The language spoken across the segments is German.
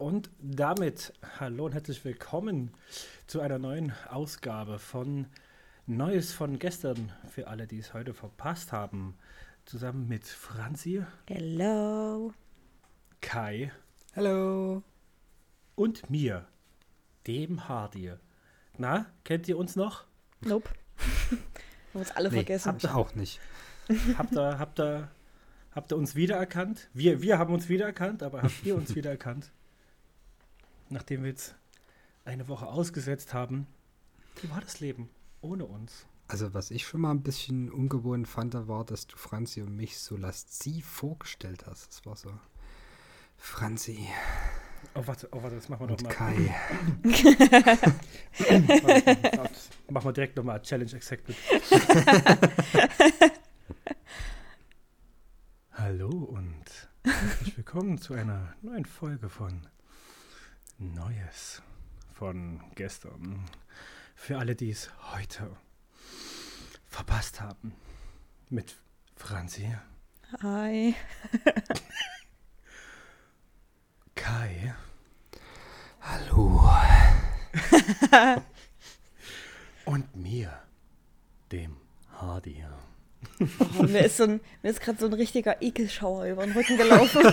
Und damit hallo und herzlich willkommen zu einer neuen Ausgabe von Neues von gestern für alle, die es heute verpasst haben. Zusammen mit Franzi, Hello. Kai Hallo. und mir, dem Hardy. Na, kennt ihr uns noch? Nope. Haben uns alle Nee, vergessen. habt ihr auch nicht. Habt ihr, habt ihr, habt ihr uns wiedererkannt? Wir, wir haben uns wiedererkannt, aber habt ihr uns wiedererkannt? Nachdem wir jetzt eine Woche ausgesetzt haben. Wie war das Leben ohne uns? Also was ich schon mal ein bisschen ungewohnt fand, war, dass du Franzi und mich so lasziv vorgestellt hast. Das war so Franzi Oh, warte, oh, warte, das machen wir noch und mal. Kai. Warte, Machen wir direkt nochmal Challenge Accepted. Hallo und herzlich willkommen zu einer neuen Folge von Neues von gestern. Für alle, die es heute verpasst haben. Mit Franzi, Hi. Kai Hallo. und mir, dem Hardy. Oh, mir ist, so ein- mir ist gerade so ein richtiger Ekelschauer über den Rücken gelaufen.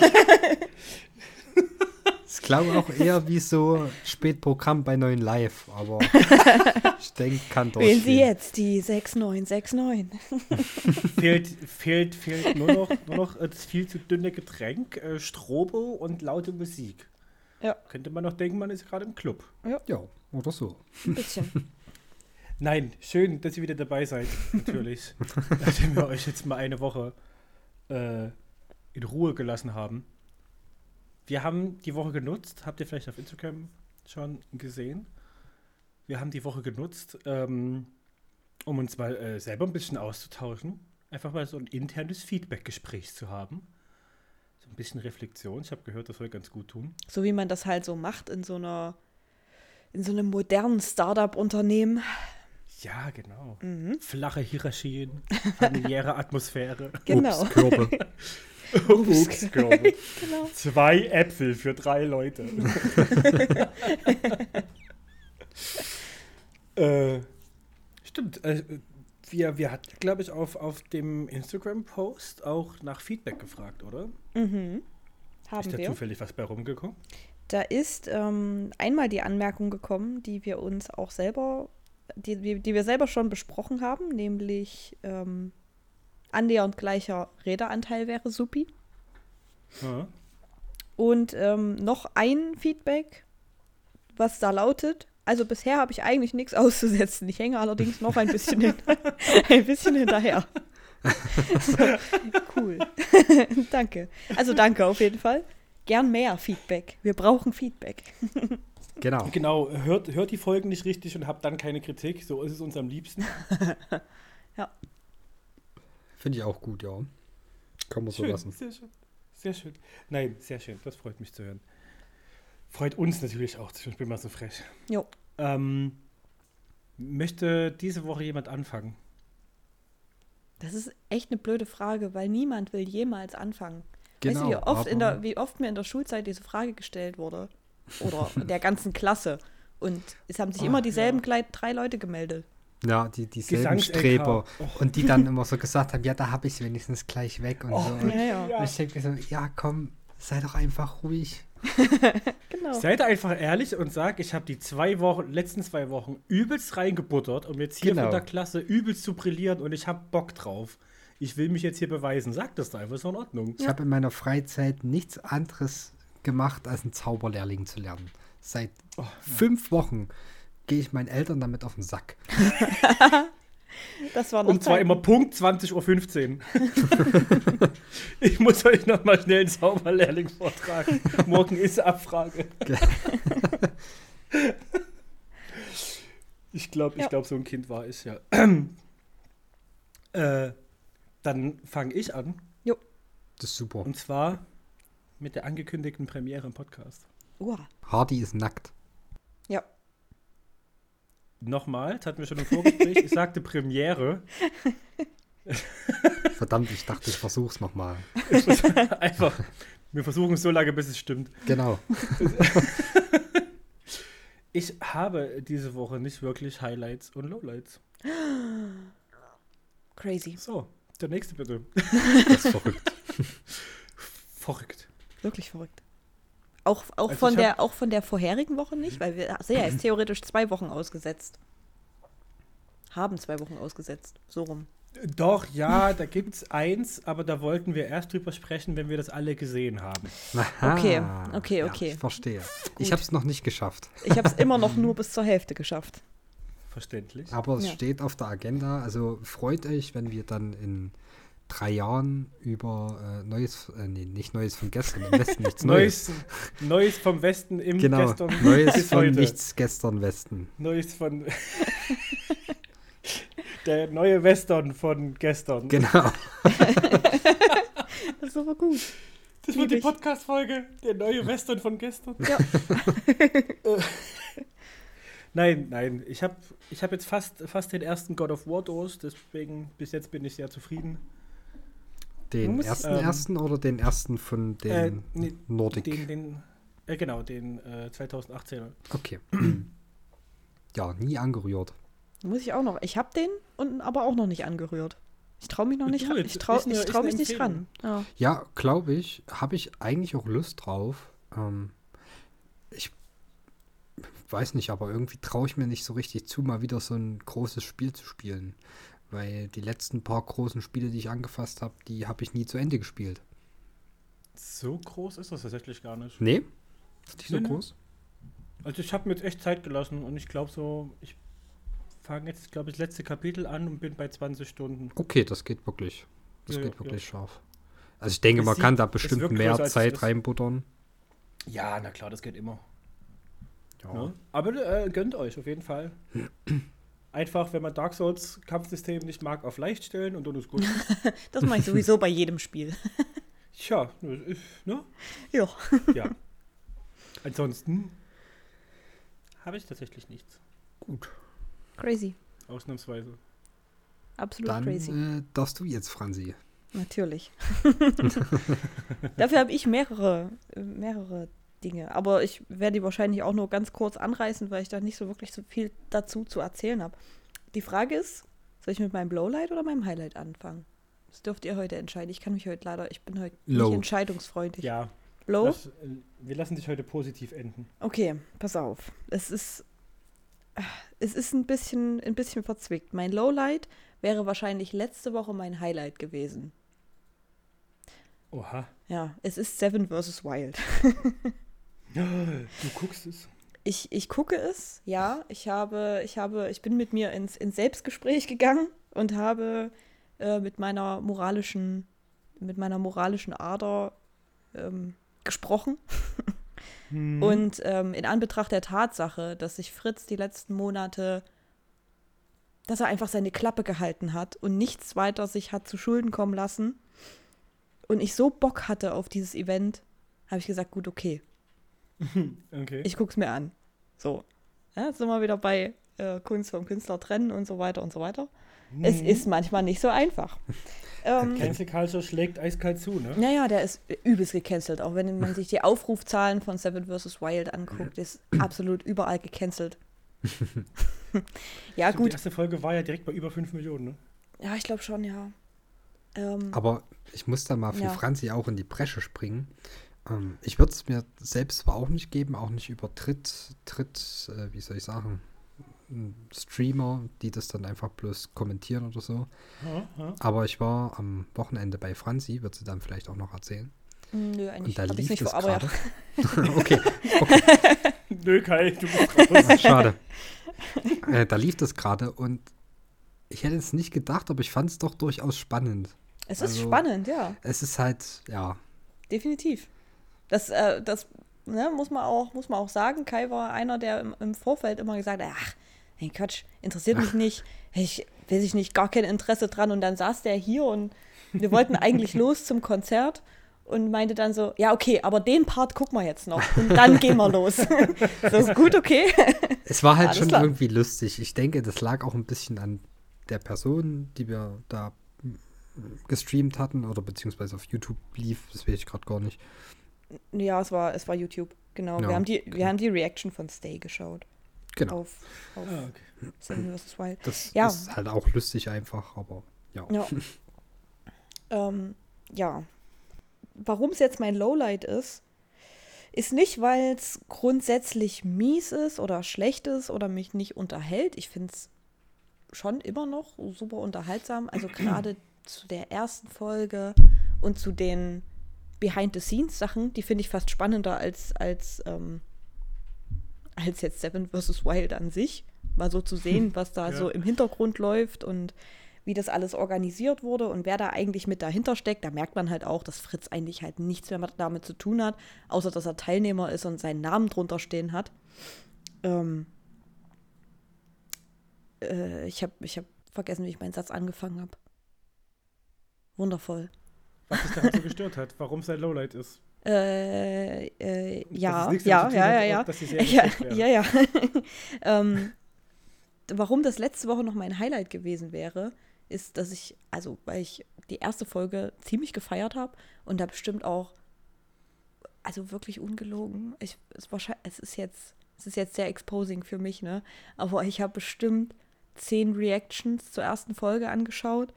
Ich glaube auch eher wie so Spätprogramm bei neuen Live, aber ich denke, kann Wählen Sie jetzt die 6969. fehlt, fehlt, fehlt nur noch, nur noch das viel zu dünne Getränk, äh, Strobo und laute Musik. Ja. Könnte man noch denken, man ist gerade im Club. Ja, oder so. Ein bisschen. Nein, schön, dass ihr wieder dabei seid, natürlich. Nachdem wir euch jetzt mal eine Woche äh, in Ruhe gelassen haben. Wir haben die Woche genutzt, habt ihr vielleicht auf Instagram schon gesehen. Wir haben die Woche genutzt, ähm, um uns mal äh, selber ein bisschen auszutauschen. Einfach mal so ein internes Feedback-Gespräch zu haben. So ein bisschen Reflexion. Ich habe gehört, das soll ganz gut tun. So wie man das halt so macht in so einer in so einem modernen Startup-Unternehmen. Ja, genau. Mhm. Flache Hierarchien, familiäre Atmosphäre. Genau. Obstkörbe. Obstkörbe. genau. Zwei Äpfel für drei Leute. äh, stimmt. Äh, wir, wir hatten, glaube ich, auf, auf dem Instagram-Post auch nach Feedback gefragt, oder? Mhm. Ist Haben da wir. zufällig was bei rumgekommen? Da ist ähm, einmal die Anmerkung gekommen, die wir uns auch selber, die, die, die wir selber schon besprochen haben, nämlich ähm, annähernd gleicher Redeanteil wäre supi. Ja. Und ähm, noch ein Feedback, was da lautet. Also bisher habe ich eigentlich nichts auszusetzen. Ich hänge allerdings noch ein bisschen, hin, ein bisschen hinterher. so, cool. danke. Also danke auf jeden Fall. Gern mehr Feedback. Wir brauchen Feedback. Genau. Genau, hört, hört die Folgen nicht richtig und habt dann keine Kritik. So ist es uns am liebsten. Finde ich auch gut, ja. Kann man so lassen. sehr schön. Sehr schön. Nein, sehr schön. Das freut mich zu hören. Freut uns natürlich auch. Ich bin mal so frech. Jo. Ähm, möchte diese Woche jemand anfangen? Das ist echt eine blöde Frage, weil niemand will jemals anfangen. Genau. weißt du, wie oft, in der, wie oft mir in der Schulzeit diese Frage gestellt wurde? Oder der ganzen Klasse. Und es haben sich Ach, immer dieselben ja. Drei Leute gemeldet. Ja, die, dieselben Gesangs-LK. Streber. Och. Und die dann immer so gesagt haben, ja, da habe ich es wenigstens gleich weg und Oh, so. Und Ja, ja. Ja. ich denke mir so, ja, komm, sei doch einfach ruhig. Genau. Seid einfach ehrlich und sag, ich habe die zwei Wochen, letzten zwei Wochen übelst reingebuttert, um jetzt hier Genau. von der Klasse übelst zu brillieren und ich habe Bock drauf. Ich will mich jetzt hier beweisen. Sag das doch einfach, ist doch in Ordnung. Ich habe in meiner Freizeit nichts anderes gemacht, als einen Zauberlehrling zu lernen. Seit Oh, fünf Wochen gehe ich meinen Eltern damit auf den Sack. Das war noch Und zwar Zeiten. immer Punkt 20.15 Uhr. ich muss euch noch mal schnell einen Zauberlehrling vortragen. Morgen ist Abfrage. ich glaube, ich Ja. glaube, so ein Kind war ich, ja. äh, dann fange ich an. Das ist super. Und zwar mit der angekündigten Premiere im Podcast. Uah. Hardy ist nackt. Ja. Nochmal, das hatten wir schon im Vorgespräch. Ich sagte Premiere. Verdammt, ich dachte, ich versuch's nochmal. Einfach, wir versuchen es so lange, bis es stimmt. Genau. Ich habe diese Woche nicht wirklich Highlights und Lowlights. Crazy. So, der nächste bitte. Das ist verrückt. Verrückt. Wirklich verrückt. Auch, auch, Also von hab- der, auch von der vorherigen Woche nicht, weil wir ja jetzt theoretisch zwei Wochen ausgesetzt. Haben zwei Wochen ausgesetzt. So rum. Doch, ja, da gibt es eins, aber da wollten wir erst drüber sprechen, wenn wir das alle gesehen haben. Aha. Okay, okay, Ja, okay. ich verstehe. Ich habe es noch nicht geschafft. Ich habe es immer noch nur bis zur Hälfte geschafft. Verständlich. Aber es Ja. steht auf der Agenda. Also freut euch, wenn wir dann in drei Jahren über äh, Neues, äh, nee, nicht Neues von gestern, im Westen nichts Neues. Neues, vom Westen im Genau, Gestern. Neues von heute. nichts gestern Westen. Neues von. Der neue Western von gestern. Genau. Das ist aber gut. Das wird die. Podcast-Folge. Der neue Western von gestern. Ja. Nein, nein. Ich habe ich hab jetzt fast, fast den ersten God of War durch. Deswegen, bis jetzt bin ich sehr zufrieden. Den muss- ersten ähm, ersten oder den ersten von den Äh, nee, Nordic? Den, den, äh, genau, den äh, 2018er. Okay. ja, nie angerührt. Muss ich auch noch. Ich habe den und aber auch noch nicht angerührt. Ich traue mich noch nicht ran. Ich traue trau mich nicht ran. Ja. Ja, glaube ich, habe ich eigentlich auch Lust drauf. Ähm, ich weiß nicht, aber irgendwie traue ich mir nicht so richtig zu, mal wieder so ein großes Spiel zu spielen. Weil die letzten paar großen Spiele, die ich angefasst habe, die habe ich nie zu Ende gespielt. So groß ist das tatsächlich gar nicht. Nee? Ist nicht so Nee, groß? Also ich habe mir jetzt echt Zeit gelassen und ich glaube so, ich fange jetzt, glaube ich, das letzte Kapitel an und bin bei 20 Stunden. Okay, das geht wirklich. Das Ja, geht ja, wirklich ja. scharf. Also ich denke, Es man kann da es bestimmt mehr Zeit reinbuttern. Ja, na klar, das geht immer. Ja. Ne? Aber äh, gönnt euch auf jeden Fall. Einfach, wenn man Dark Souls Kampfsystem nicht mag, auf leicht stellen und dann ist gut. Das mache ich sowieso bei jedem Spiel. Tja, ne, ist, ne? Ja. Ja. Ansonsten habe ich tatsächlich nichts. Gut. Crazy. Ausnahmsweise. Absolut Dann crazy. äh, darfst du jetzt, Franzi. Natürlich. Dafür habe ich mehrere, äh, mehrere Dinge. Aber ich werde die wahrscheinlich auch nur ganz kurz anreißen, weil ich da nicht so wirklich so viel dazu zu erzählen habe. Die Frage ist, soll ich mit meinem Lowlight oder meinem Highlight anfangen? Das dürft ihr heute entscheiden. Ich kann mich heute leider, ich bin heute Low. nicht entscheidungsfreundlich. Ja. Low? Lass, äh, wir lassen dich heute positiv enden. Okay, pass auf. Es ist, es ist ein bisschen, ein bisschen verzwickt. Mein Lowlight wäre wahrscheinlich letzte Woche mein Highlight gewesen. Oha. Ja, es ist Seven vs. Wild. Du guckst es. Ich, ich gucke es, ja. Ich habe, ich habe, ich bin mit mir ins, ins Selbstgespräch gegangen und habe äh, mit meiner moralischen, mit meiner moralischen Ader ähm, gesprochen. Mhm. Und ähm, in Anbetracht der Tatsache, dass sich Fritz die letzten Monate, dass er einfach seine Klappe gehalten hat und nichts weiter sich hat zu Schulden kommen lassen und ich so Bock hatte auf dieses Event, habe ich gesagt, gut, okay, Okay. ich guck's mir an. So. Ja, jetzt sind wir wieder bei äh, Kunst vom Künstler trennen und so weiter und so weiter. Es Mhm. ist manchmal nicht so einfach. ähm, Cancel Culture schlägt eiskalt zu, ne? naja, der ist übelst gecancelt. Auch wenn man sich die Aufrufzahlen von Seven vs. Wild anguckt, ist absolut überall gecancelt. ja, Stimmt, Die gut. erste Folge war ja direkt bei über 5 Millionen, ne? Ja, ich glaube schon, ja. Ähm, Aber ich muss da mal für Ja. Franzi auch in die Bresche springen. Ähm, ich würde es mir selbst zwar auch nicht geben, auch nicht über Tritt, Tritt, äh, wie soll ich sagen, m, Streamer, die das dann einfach bloß kommentieren oder so. Ja, ja. Aber ich war am Wochenende bei Franzi, wird sie dann vielleicht auch noch erzählen. nö, eigentlich Und da lief nicht das vor, aber ja. gerade. okay, Nö, Kai, du bist raus. schade. äh, da lief das gerade und ich hätte es nicht gedacht, aber ich fand es doch durchaus spannend. Es ist Also- spannend, ja. Es ist halt, ja, Definitiv. Das, äh, das ne, muss, man auch, muss man auch sagen. Kai war einer, der im, im Vorfeld immer gesagt hat, ach, hey Quatsch, interessiert mich nicht. Ich weiß ich nicht, gar kein Interesse dran. Und dann saß der hier und wir wollten eigentlich los zum Konzert und meinte dann so, ja, okay, aber den Part gucken wir jetzt noch und dann gehen wir los. so, gut, okay. Es war halt Alles schon klar. irgendwie lustig. Ich denke, das lag auch ein bisschen an der Person, die wir da gestreamt hatten oder beziehungsweise auf YouTube lief, das weiß ich gerade gar nicht. Ja, es war, es war YouTube, genau. Ja, wir, haben die, wir genau. haben die Reaction von Stay geschaut. Genau. Auf, auf Ah, okay. Seven vs. Wild. Das Ja. ist halt auch lustig einfach, aber ja. Ja. ähm, ja. Warum es jetzt mein Lowlight ist, ist nicht, weil es grundsätzlich mies ist oder schlecht ist oder mich nicht unterhält. Ich finde es schon immer noch super unterhaltsam. Also gerade zu der ersten Folge und zu den Behind-the-Scenes-Sachen, die finde ich fast spannender als, als, ähm, als jetzt Seven vs. Wild an sich. Mal so zu sehen, was da Ja. so im Hintergrund läuft und wie das alles organisiert wurde und wer da eigentlich mit dahinter steckt, da merkt man halt auch, dass Fritz eigentlich halt nichts mehr damit zu tun hat, außer dass er Teilnehmer ist und seinen Namen drunter stehen hat. Ähm, äh, ich habe ich hab vergessen, wie ich meinen Satz angefangen habe. Wundervoll. Was dich daran so gestört hat, warum es ein Lowlight ist. Äh, äh, ja, ja, ja, ja, ja. Ja, ja, ja. ähm, warum das letzte Woche noch mein Highlight gewesen wäre, ist, dass ich, also weil ich die erste Folge ziemlich gefeiert habe und da bestimmt auch, also wirklich ungelogen, ich, es, wahrscheinlich, es ist jetzt, es ist jetzt sehr exposing für mich, ne? Aber ich habe bestimmt zehn Reactions zur ersten Folge angeschaut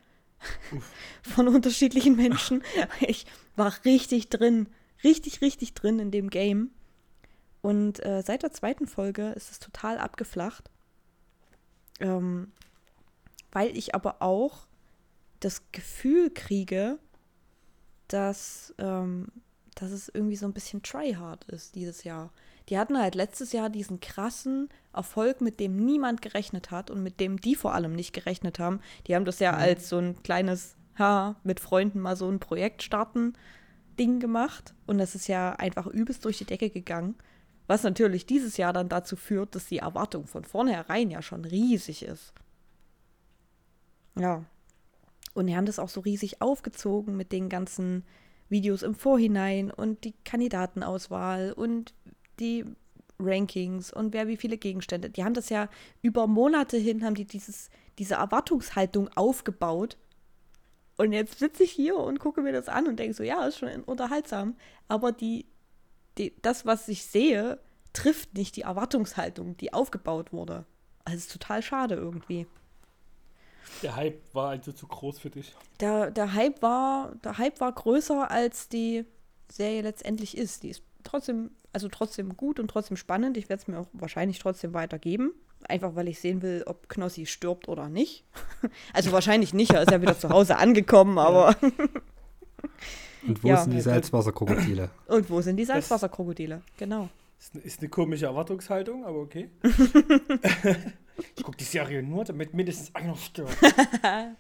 von unterschiedlichen Menschen. Ich war richtig drin, richtig, richtig drin in dem Game. Und äh, seit der zweiten Folge ist es total abgeflacht. Ähm, weil ich aber auch das Gefühl kriege, dass, ähm, dass es irgendwie so ein bisschen tryhard ist dieses Jahr. Die hatten halt letztes Jahr diesen krassen Erfolg, mit dem niemand gerechnet hat und mit dem die vor allem nicht gerechnet haben. Die haben das ja als so ein kleines, ha, mit Freunden mal so ein Projekt starten Ding gemacht. Und das ist ja einfach übelst durch die Decke gegangen. Was natürlich dieses Jahr dann dazu führt, dass die Erwartung von vornherein ja schon riesig ist. Ja. Und die haben das auch so riesig aufgezogen mit den ganzen Videos im Vorhinein und die Kandidatenauswahl und die Rankings und wer wie viele Gegenstände. Die haben das ja über Monate hin, haben die dieses, diese Erwartungshaltung aufgebaut. Und jetzt sitze ich hier und gucke mir das an und denke so, ja, ist schon unterhaltsam. Aber die, die, das, was ich sehe, trifft nicht die Erwartungshaltung, die aufgebaut wurde. Also es ist total schade irgendwie. Der Hype war also zu groß für dich. Der, der Hype war, der Hype war größer als die Serie letztendlich ist. Die ist trotzdem, also trotzdem gut und trotzdem spannend. Ich werde es mir auch wahrscheinlich trotzdem weitergeben. Einfach weil ich sehen will, ob Knossi stirbt oder nicht. Also wahrscheinlich nicht, er ist ja wieder zu Hause angekommen, aber. Und wo Ja. sind die Salzwasserkrokodile? Und wo sind die Salzwasserkrokodile? Genau. Ist, ist eine komische Erwartungshaltung, aber okay. ich gucke die Serie nur, damit mindestens einer stirbt.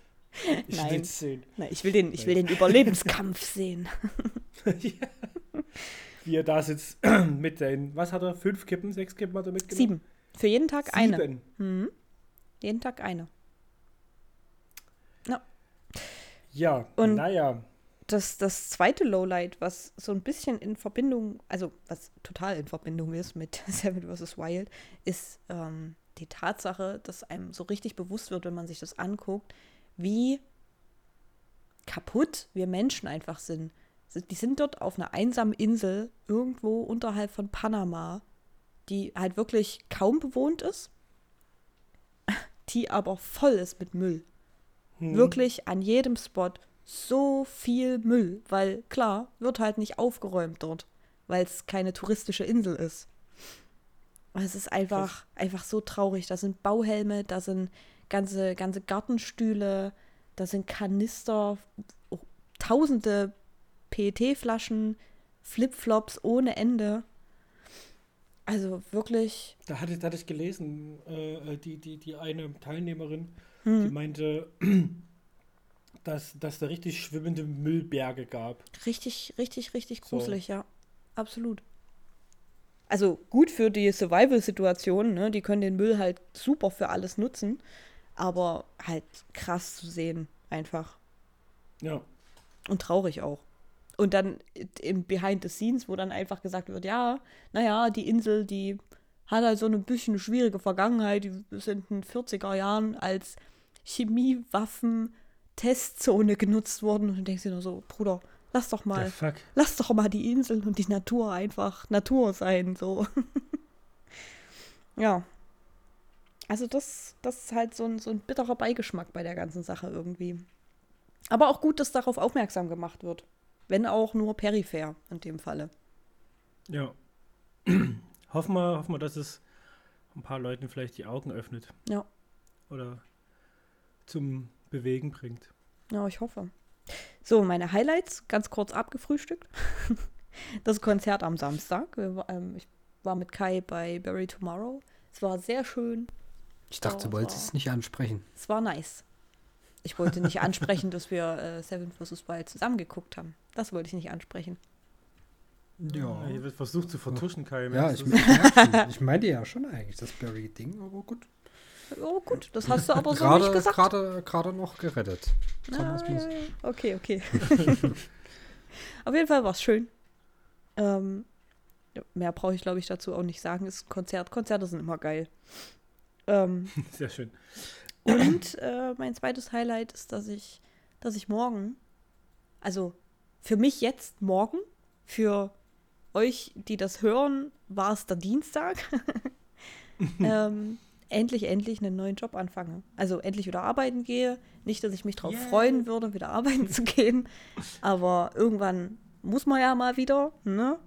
Ich Nein. will's sehen. Na, ich will den, ich will den Überlebenskampf sehen. Wie er da sitzt mit den, was hat er, fünf Kippen, sechs Kippen hat er mitgenommen? Sieben. Für jeden Tag eine. Sieben. Mhm. Jeden Tag eine. Ja, Und- naja. Das, das zweite Lowlight, was so ein bisschen in Verbindung, also was total in Verbindung ist mit Seven vs. Wild, ist ähm, die Tatsache, dass einem so richtig bewusst wird, wenn man sich das anguckt, wie kaputt wir Menschen einfach sind. Die sind dort auf einer einsamen Insel irgendwo unterhalb von Panama, die halt wirklich kaum bewohnt ist, die aber voll ist mit Müll Hm. wirklich an jedem Spot so viel Müll, weil klar, wird halt nicht aufgeräumt dort, weil es keine touristische Insel ist. Es ist einfach, einfach so traurig. Da sind Bauhelme, da sind ganze, ganze Gartenstühle, da sind Kanister, oh, tausende PET-Flaschen, Flipflops ohne Ende. Also wirklich, Da hatte, da hatte ich gelesen, äh, die, die, die eine Teilnehmerin, die hm, meinte, dass, dass da richtig schwimmende Müllberge gab. richtig, richtig, richtig So. gruselig, ja. Absolut. Also gut für die Survival-Situation, ne? Die können den Müll halt super für alles nutzen, aber halt krass zu sehen, einfach. Ja. Und traurig auch. Und dann im Behind the Scenes, wo dann einfach gesagt wird, ja, naja, die Insel, die hat halt so ein bisschen schwierige Vergangenheit. Die sind in den 40er Jahren als Chemiewaffen Testzone genutzt wurden. Und du denkst dir nur so, Bruder, lass doch mal, lass doch mal die Inseln und die Natur einfach Natur sein, so. ja. Also das, das ist halt so ein, so ein bitterer Beigeschmack bei der ganzen Sache irgendwie. Aber auch gut, dass darauf aufmerksam gemacht wird. Wenn auch nur peripher in dem Falle. Ja. hoffen, wir, hoffen wir, dass es ein paar Leuten vielleicht die Augen öffnet. Ja. Oder zum Bewegen bringt. Ja, ich hoffe. So, meine Highlights, ganz kurz abgefrühstückt. Das Konzert am Samstag. Ähm, ich war mit Kai bei Bury Tomorrow. Es war sehr schön. Ich dachte, Oh, du wolltest es nicht ansprechen. Es war nice. Ich wollte nicht ansprechen, dass wir äh, Seven vs. Wild zusammen geguckt haben. Das wollte ich nicht ansprechen. Ja, hier wird versucht zu vertuschen, Kai. Ja, ich, ich meinte ja schon eigentlich das Barry-Ding, aber gut. Oh, gut, das hast du aber so Gerade, nicht gesagt. gerade, gerade noch gerettet. Ah, ja, so. ja. Okay, okay. Auf jeden Fall war es schön. Ähm, mehr brauche ich, glaube ich, dazu auch nicht sagen. Es ist ein Konzert. Konzerte sind immer geil. Ähm, Sehr schön. und äh, mein zweites Highlight ist, dass ich, dass ich morgen, also für mich jetzt morgen, für euch, die das hören, war es der Dienstag, ähm, endlich, endlich einen neuen Job anfange. Also endlich wieder arbeiten gehe. Nicht, dass ich mich darauf Yay. freuen würde, wieder arbeiten zu gehen, aber irgendwann muss man ja mal wieder, ne?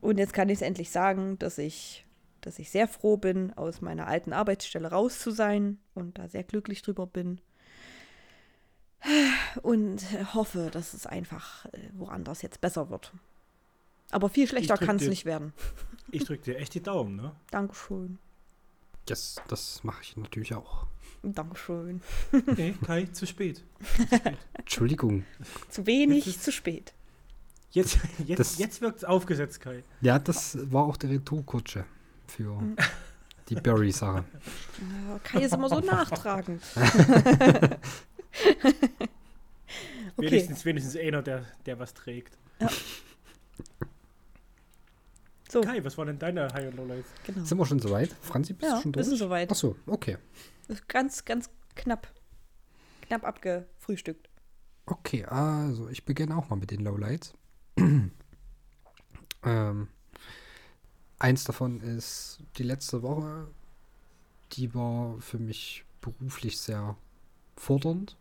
Und jetzt kann ich es endlich sagen, dass ich, dass ich sehr froh bin, aus meiner alten Arbeitsstelle raus zu sein und da sehr glücklich drüber bin. Und hoffe, dass es einfach äh, woanders jetzt besser wird. Aber viel schlechter kann es nicht werden. Ich drücke dir echt die Daumen, ne? Dankeschön. Das, das mache ich natürlich auch. Dankeschön. Nee, Kai, zu spät. Entschuldigung. Zu wenig, Jetzt ist- zu spät. Jetzt, jetzt, Das- jetzt wirkt es aufgesetzt, Kai. Ja, das war auch der Retourkutsche für Mhm. die Barry-Sache. Ja, Kai ist immer so nachtragend. okay. Wenigstens, wenigstens einer, der, der was trägt. So, Kai, was waren denn deine High- und Lowlights? genau. Sind wir schon soweit? Franzi, bist Ja, du schon wir durch? sind soweit. Achso, okay. Ist Ganz, ganz knapp. Knapp abgefrühstückt. Okay, also ich beginne auch mal mit den Lowlights. ähm, eins davon ist die letzte Woche, die war für mich beruflich sehr fordernd.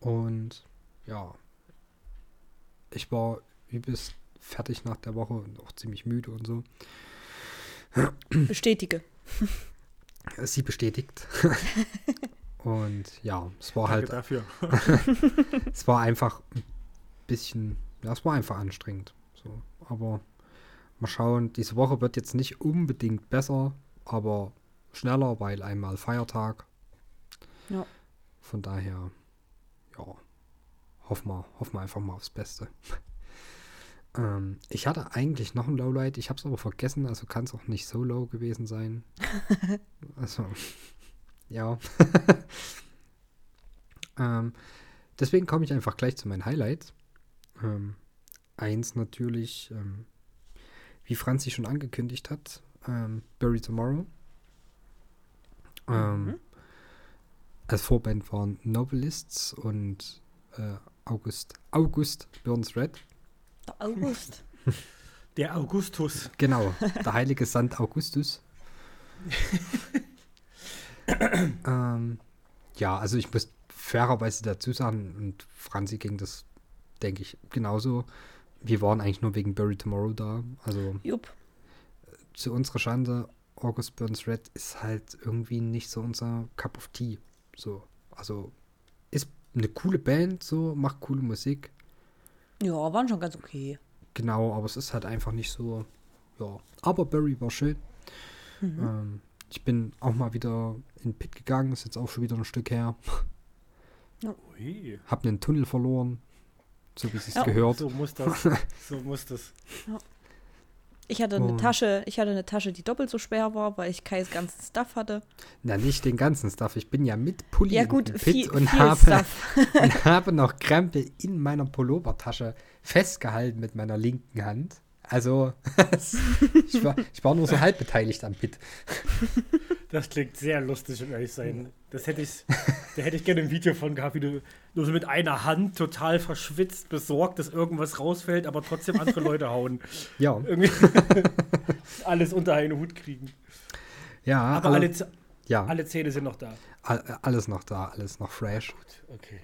Und ja, ich war übelst fertig nach der Woche und auch ziemlich müde und so. Bestätige. Sie bestätigt. und ja, es war Danke halt dafür. es war einfach ein bisschen, ja, es war einfach anstrengend. So, aber mal schauen, diese Woche wird jetzt nicht unbedingt besser, aber schneller, weil einmal Feiertag. Ja. Von daher, ja, hoffen wir, hoffen wir einfach mal aufs Beste. Ähm, ich hatte eigentlich noch ein Lowlight, ich habe es aber vergessen, also kann es auch nicht so low gewesen sein. also, ja. ähm, deswegen komme ich einfach gleich zu meinen Highlights. Ähm, eins natürlich, ähm, wie Franzi schon angekündigt hat, ähm, Bury Tomorrow. Ähm, Mhm. Als Vorband waren Novelists und äh, August, August Burns Red. Der August. Der Augustus. Genau, der heilige Sand Augustus. ähm, ja, also ich muss fairerweise dazu sagen, und Franzi ging das, denke ich, genauso. Wir waren eigentlich nur wegen Bury Tomorrow da. Also Jupp. zu unserer Schande, August Burns Red ist halt irgendwie nicht so unser Cup of Tea. So, also ist eine coole Band, so, macht coole Musik. Ja, waren schon ganz okay. Genau, aber es ist halt einfach nicht so, ja. Aber Barry war schön. Mhm. Ähm, ich bin auch mal wieder in den Pit gegangen, ist jetzt auch schon wieder ein Stück her. Ui. Hab einen Tunnel verloren, so wie es sich Ja. gehört. So muss das. So muss das. Ich hatte eine Und- Tasche, ich hatte eine Tasche, die doppelt so schwer war, weil ich Kais ganzen Stuff hatte. Na, nicht den ganzen Stuff. Ich bin ja mit Pulli Ja gut, viel, und, viel habe, und habe noch Krempel in meiner Pullovertasche festgehalten mit meiner linken Hand. Also, ich, war, ich war nur so halb beteiligt am Pit. Das klingt sehr lustig, um ehrlich sein. Das hätte ich, da hätte ich gerne ein Video von gehabt, wie du nur so mit einer Hand total verschwitzt, besorgt, dass irgendwas rausfällt, aber trotzdem andere Leute hauen. Ja, Irgendwie alles unter einen Hut kriegen. ja, Aber alle, alle, ja alle Zähne sind noch da. all- alles noch da, alles noch fresh. Okay.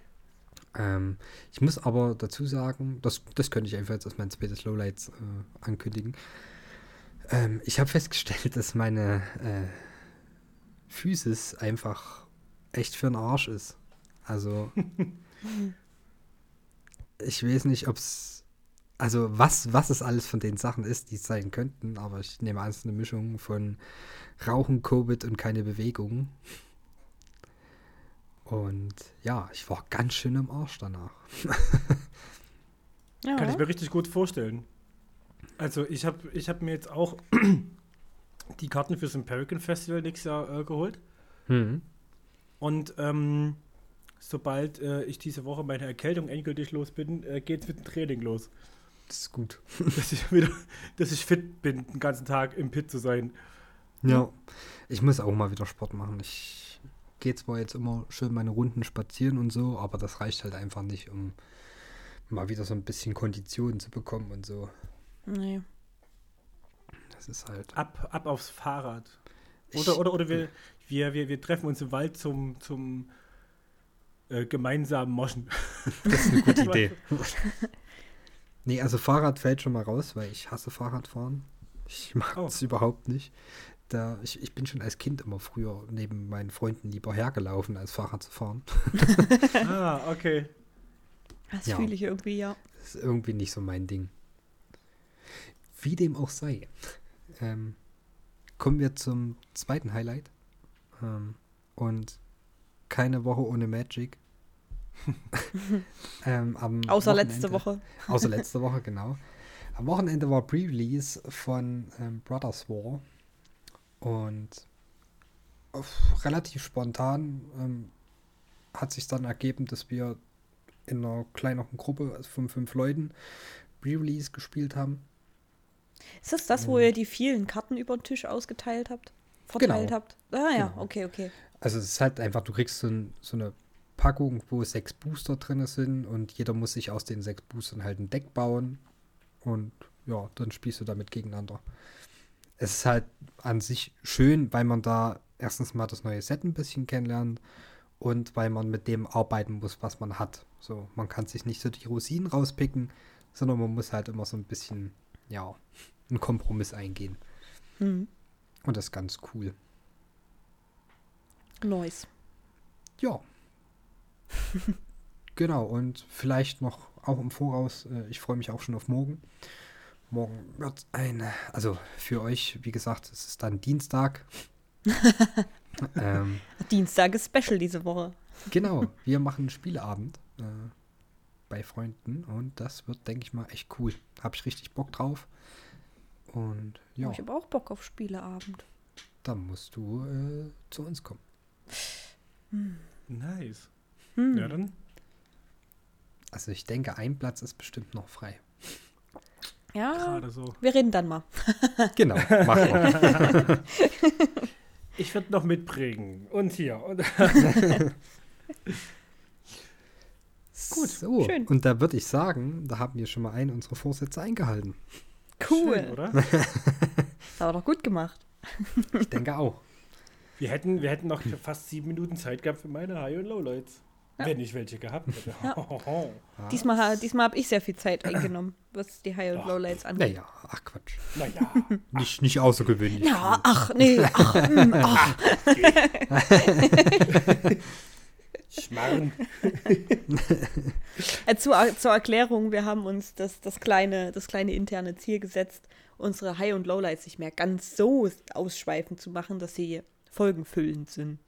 Ähm, ich muss aber dazu sagen, das, das könnte ich einfach jetzt als mein zweites Lowlights äh, ankündigen. Ähm, ich habe festgestellt, dass meine äh, Physis einfach echt für den Arsch ist. Also, ich weiß nicht, ob es, also was, was es alles von den Sachen ist, die es sein könnten, aber ich nehme an, es ist eine Mischung von Rauchen, Covid und keine Bewegung. Und ja, ich war ganz schön im Arsch danach. Ja. Kann ich mir richtig gut vorstellen. Also ich habe ich hab mir jetzt auch die Karten fürs Empirican Festival nächstes Jahr äh, geholt. Hm. Und ähm, sobald äh, ich diese Woche meine Erkältung endgültig los bin, äh, geht es mit dem Training los. Das ist gut. dass ich wieder, dass ich fit bin, den ganzen Tag im Pit zu sein. Ja. Ich muss auch mal wieder Sport machen. Ich gehe zwar jetzt immer schön meine Runden spazieren und so, aber das reicht halt einfach nicht, um mal wieder so ein bisschen Kondition zu bekommen und so. Nee. Das ist halt. Ab, ab aufs Fahrrad. Ich- Oder, oder, oder wir, wir, wir, wir treffen uns im Wald zum, zum äh, gemeinsamen Moschen. Das ist eine gute Idee. nee, also Fahrrad fällt schon mal raus, weil ich hasse Fahrradfahren. Ich mag Oh. es überhaupt nicht. Da, ich, ich bin schon als Kind immer früher neben meinen Freunden lieber hergelaufen, als Fahrrad zu fahren. ah, okay. Das Ja. fühle ich irgendwie, ja. Das ist irgendwie nicht so mein Ding. Wie dem auch sei. Ähm, kommen wir zum zweiten Highlight. Ähm, und keine Woche ohne Magic. ähm, am Außer letzte Wochenende- Woche. Außer letzte Woche, genau. Am Wochenende war Pre-Release von ähm, Brothers War. Und relativ spontan ähm, hat sich dann ergeben, dass wir in einer kleineren Gruppe also von fünf Leuten Pre-Release gespielt haben. Ist das das, wo ihr die vielen Karten über den Tisch ausgeteilt habt? Verteilt Genau. habt? Ah ja, Genau. okay, okay. Also es ist halt einfach, du kriegst so, ein, so eine Packung, wo sechs Booster drin sind und jeder muss sich aus den sechs Boostern halt ein Deck bauen und ja, dann spielst du damit gegeneinander. Es ist halt an sich schön, weil man da erstens mal das neue Set ein bisschen kennenlernt und weil man mit dem arbeiten muss, was man hat. So, man kann sich nicht so die Rosinen rauspicken, sondern man muss halt immer so ein bisschen, ja, einen Kompromiss eingehen. Hm. Und das ist ganz cool. Nice. Ja. genau, und vielleicht noch auch im Voraus, äh, ich freue mich auch schon auf morgen. Morgen wird ein, also für euch, wie gesagt, es ist dann Dienstag. ähm, Dienstag ist Special diese Woche. genau, wir machen einen Spieleabend äh, bei Freunden und das wird, denke ich mal, echt cool. Habe ich richtig Bock drauf. Und ja, ich habe auch Bock auf Spieleabend. dann musst du äh, zu uns kommen. Nice. Hm. Ja, dann. Also ich denke, ein Platz ist bestimmt noch frei. Ja, Gerade so. wir reden dann mal. Genau, machen wir. Ich würde noch mitprägen. Und hier. Und Gut, so. schön. Und da würde ich sagen, da haben wir schon mal einen unserer Vorsätze eingehalten. Cool. Schön, oder? Das war doch gut gemacht. Ich denke auch. Wir hätten, wir hätten noch fast sieben Minuten Zeit gehabt für meine High- und Lowlights. Wenn ich welche gehabt hätte. Ja. Diesmal, diesmal habe ich sehr viel Zeit eingenommen, was die High- und. Lowlights angeht. Naja, ach Quatsch. Naja. Nicht, nicht außergewöhnlich. Ja, ach, nee, ach, mm, ach. Schmarrn. Äh, zur, zur Erklärung, wir haben uns das, das, kleine, das kleine interne Ziel gesetzt, unsere High- und Lowlights nicht mehr ganz so ausschweifend zu machen, dass sie folgenfüllend sind.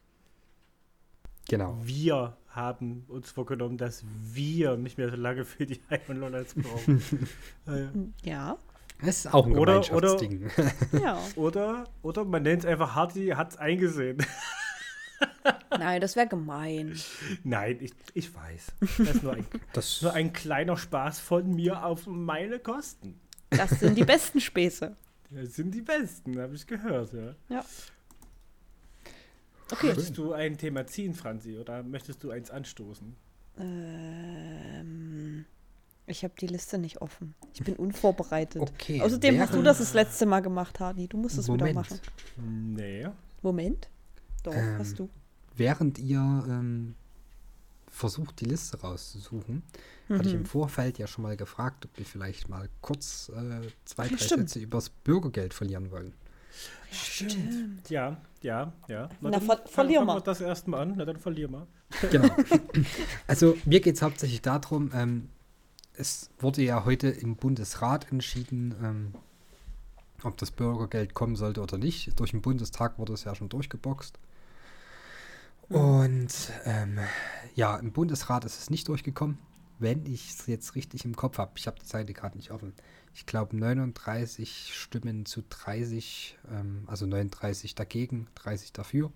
Genau. Wir haben uns vorgenommen, dass wir nicht mehr so lange für die und Lowlights brauchen. Äh, Ja, Das ist auch ein Oder- Gemeinschaftsding. ja. oder, oder man nennt es einfach Hardy hat's eingesehen. Nein, das wäre gemein. Nein, ich, ich weiß. Das ist nur ein, Das, nur ein kleiner Spaß von mir auf meine Kosten. Das sind die besten Späße. Das sind die besten, habe ich gehört, ja. Ja. Okay. Möchtest du ein Thema ziehen, Franzi, oder möchtest du eins anstoßen? Ähm, ich habe die Liste nicht offen. Ich bin unvorbereitet. Okay. Außerdem hast du das das letzte Mal gemacht, Hadi. Du musst es wieder Moment. machen. Nee. Moment. Doch, Ähm, hast du. Während ihr ähm, versucht, die Liste rauszusuchen, hatte ich im Mhm. Vorfeld ja schon mal gefragt, ob wir vielleicht mal kurz äh, zwei, drei Stimmt. Sätze übers Bürgergeld verlieren wollen. Stimmt. Ja, ja, ja. Na, dann ver- fang- verlier fangen mal. wir das erstmal an. Na, dann verlier mal. Genau. also mir geht es hauptsächlich darum, ähm, es wurde ja heute im Bundesrat entschieden, ähm, ob das Bürgergeld kommen sollte oder nicht. Durch den Bundestag wurde es ja schon durchgeboxt. Und ähm, ja, im Bundesrat ist es nicht durchgekommen, wenn ich es jetzt richtig im Kopf habe. Ich habe die Seite gerade nicht offen. Ich glaube 39 Stimmen zu 30, ähm, also 39 dagegen, 30 dafür.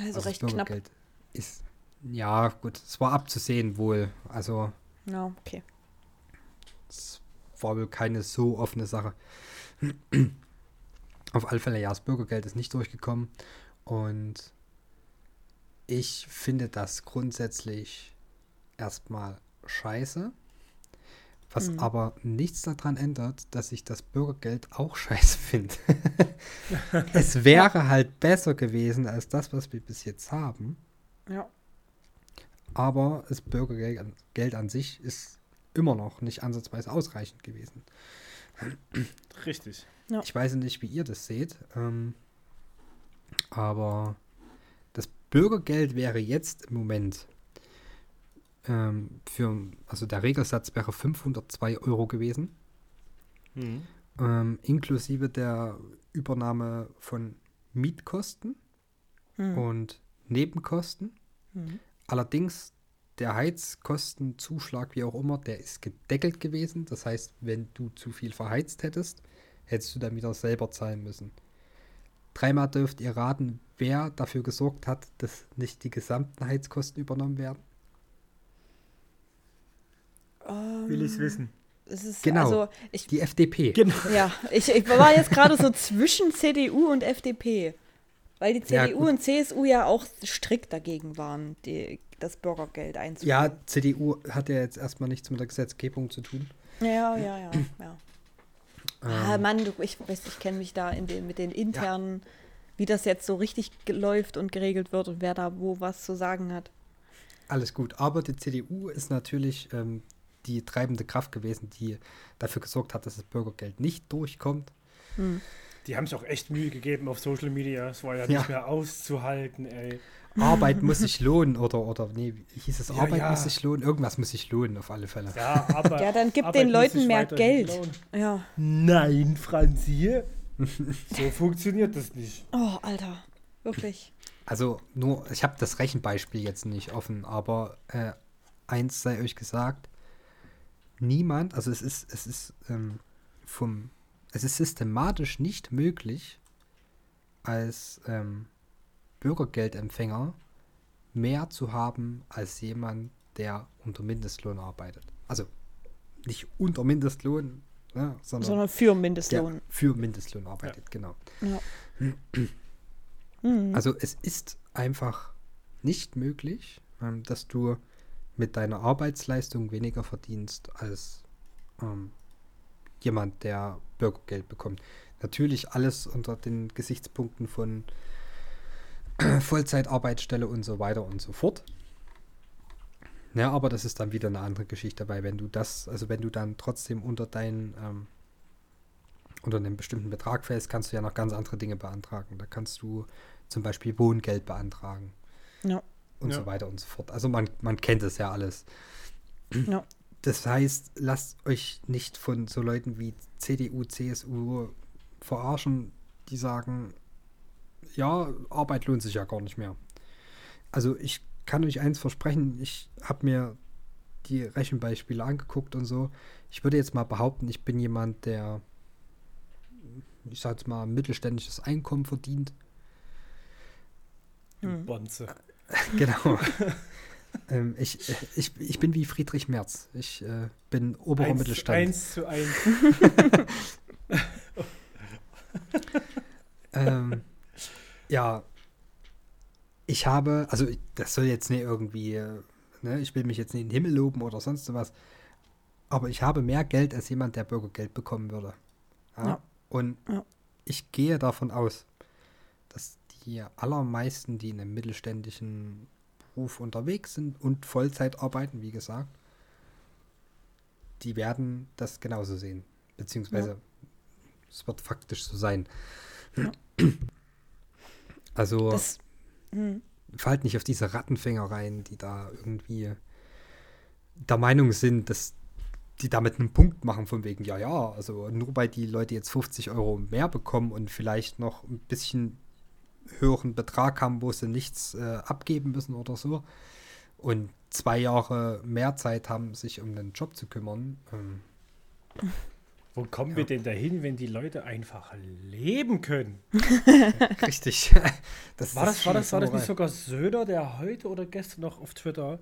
Also das recht knapp. Bürgergeld ist, ja gut, es war abzusehen wohl. Also Ja, okay. es war wohl keine so offene Sache. Auf alle Fälle, ja, das Bürgergeld ist nicht durchgekommen. Und ich finde das grundsätzlich erstmal scheiße. Was Mhm. aber nichts daran ändert, dass ich das Bürgergeld auch scheiße finde. es wäre halt besser gewesen als das, was wir bis jetzt haben. Ja. Aber das Bürgergeld an, Geld an sich ist immer noch nicht ansatzweise ausreichend gewesen. Richtig. Ich weiß nicht, wie ihr das seht, ähm, aber das Bürgergeld wäre jetzt im Moment ähm, für, also der Regelsatz wäre 502 Euro gewesen, Mhm. ähm, inklusive der Übernahme von Mietkosten Hm. und Nebenkosten. Hm. Allerdings, der Heizkostenzuschlag, wie auch immer, der ist gedeckelt gewesen. Das heißt, wenn du zu viel verheizt hättest, hättest du dann wieder selber zahlen müssen. Dreimal dürft ihr raten, wer dafür gesorgt hat, dass nicht die gesamten Heizkosten übernommen werden. Will Ähm, ich's wissen? Es ist, Genau. Also, ich, Die FDP. Genau. ja, ich, ich war jetzt gerade so zwischen CDU und FDP. Weil die Ja, CDU gut. und CSU ja auch strikt dagegen waren, die, das Bürgergeld einzuführen. Ja, CDU hat ja jetzt erstmal nichts mit der Gesetzgebung zu tun. Ja, ja, ja. ja. ah, Ähm, Mann, du, ich weiß, ich kenne mich da in den, mit den internen, wie das jetzt so richtig läuft und geregelt wird und wer da wo was zu sagen hat. Alles gut. Aber die CDU ist natürlich ähm, die treibende Kraft gewesen, die dafür gesorgt hat, dass das Bürgergeld nicht durchkommt. Hm. Die haben sich auch echt Mühe gegeben auf Social Media. Es war ja, Ja. nicht mehr auszuhalten, ey. Arbeit muss sich lohnen oder, oder nee, wie hieß es, Ja, Arbeit ja. muss sich lohnen, irgendwas muss sich lohnen auf alle Fälle. Ja, aber. Ja, dann gib Arbeit den Leuten mehr Geld. Ja. Nein, Franzi. so funktioniert das nicht. Oh, Alter. Wirklich. Also nur, ich habe das Rechenbeispiel jetzt nicht offen, aber äh, eins sei euch gesagt, niemand, also es ist, es ist ähm, vom, es ist systematisch nicht möglich, als ähm, Bürgergeldempfänger mehr zu haben als jemand, der unter Mindestlohn arbeitet. Also nicht unter Mindestlohn, ne, sondern, Sondern für der Mindestlohn. für Mindestlohn arbeitet, genau. Ja. Mhm. Also es ist einfach nicht möglich, ähm, dass du mit deiner Arbeitsleistung weniger verdienst als ähm, jemand, der Bürgergeld bekommt. Natürlich alles unter den Gesichtspunkten von Vollzeitarbeitsstelle und so weiter und so fort. Ja, aber das ist dann wieder eine andere Geschichte, weil wenn du das, also wenn du dann trotzdem unter deinen ähm, unter einem bestimmten Betrag fällst, kannst du ja noch ganz andere Dinge beantragen. Da kannst du zum Beispiel Wohngeld beantragen Ja. Und Ja. so weiter und so fort. Also man, man kennt es ja alles. Ja. Das heißt, lasst euch nicht von so Leuten wie CDU, CSU verarschen, die sagen, ja, Arbeit lohnt sich ja gar nicht mehr. Also ich kann euch eins versprechen, ich habe mir die Rechenbeispiele angeguckt und so. Ich würde jetzt mal behaupten, ich bin jemand, der, ich sag jetzt mal, mittelständisches Einkommen verdient. Du Hm. Bonze. Genau. ähm, ich, ich, ich bin wie Friedrich Merz. Ich äh, bin oberer Eins, Mittelstand. eins zu eins. Ähm, ja, ich habe, also das soll jetzt nicht irgendwie, ne, ich will mich jetzt nicht in den Himmel loben oder sonst was, aber ich habe mehr Geld als jemand, der Bürgergeld bekommen würde. Ja? Ja. Und Ja. ich gehe davon aus, dass die allermeisten, die in einem mittelständischen Beruf unterwegs sind und Vollzeit arbeiten, wie gesagt, die werden das genauso sehen. Beziehungsweise es wird faktisch so sein. Also Das, hm. fallt nicht auf diese Rattenfänger rein, die da irgendwie der Meinung sind, dass die damit einen Punkt machen von wegen, ja, ja, also nur weil die Leute jetzt 50 Euro mehr bekommen und vielleicht noch ein bisschen höheren Betrag haben, wo sie nichts äh, abgeben müssen oder so und zwei Jahre mehr Zeit haben, sich um den Job zu kümmern. Ähm, Wo kommen Ja. wir denn dahin, wenn die Leute einfach leben können? richtig. das War das, war, das, war das nicht sogar Söder, der heute oder gestern noch auf Twitter,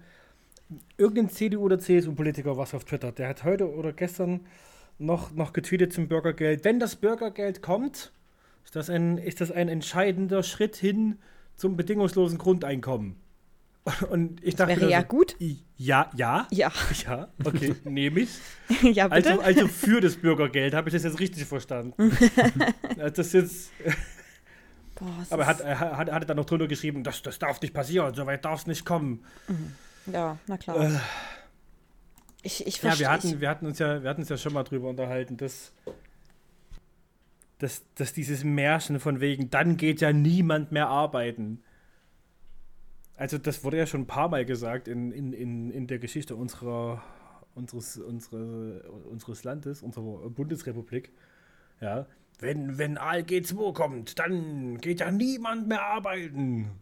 irgendein CDU- oder CSU-Politiker was auf Twitter, der hat heute oder gestern noch, noch getweetet zum Bürgergeld. Wenn das Bürgergeld kommt, ist das ein, ist das ein entscheidender Schritt hin zum bedingungslosen Grundeinkommen. Und ich dachte, wäre mir ja so, gut. Ja, ja, Ja, ja, okay, nehme ich. ja bitte. Also, also für das Bürgergeld, habe ich das jetzt richtig verstanden. Das jetzt, Boah, aber ist- hat, er hat, hat er dann noch drunter geschrieben, das, das darf nicht passieren, so weit darf es nicht kommen. Ja, na klar. Äh, ich ich ja, verstehe. wir hatten, wir, hatten uns ja, wir hatten uns ja schon mal drüber unterhalten, dass, dass, dass dieses Märchen von wegen, dann geht ja niemand mehr arbeiten. Also das wurde ja schon ein paar Mal gesagt in, in, in, in der Geschichte unserer, unseres, unsere, unseres Landes, unserer Bundesrepublik. Ja, wenn, wenn ALG 2 kommt, dann geht ja niemand mehr arbeiten.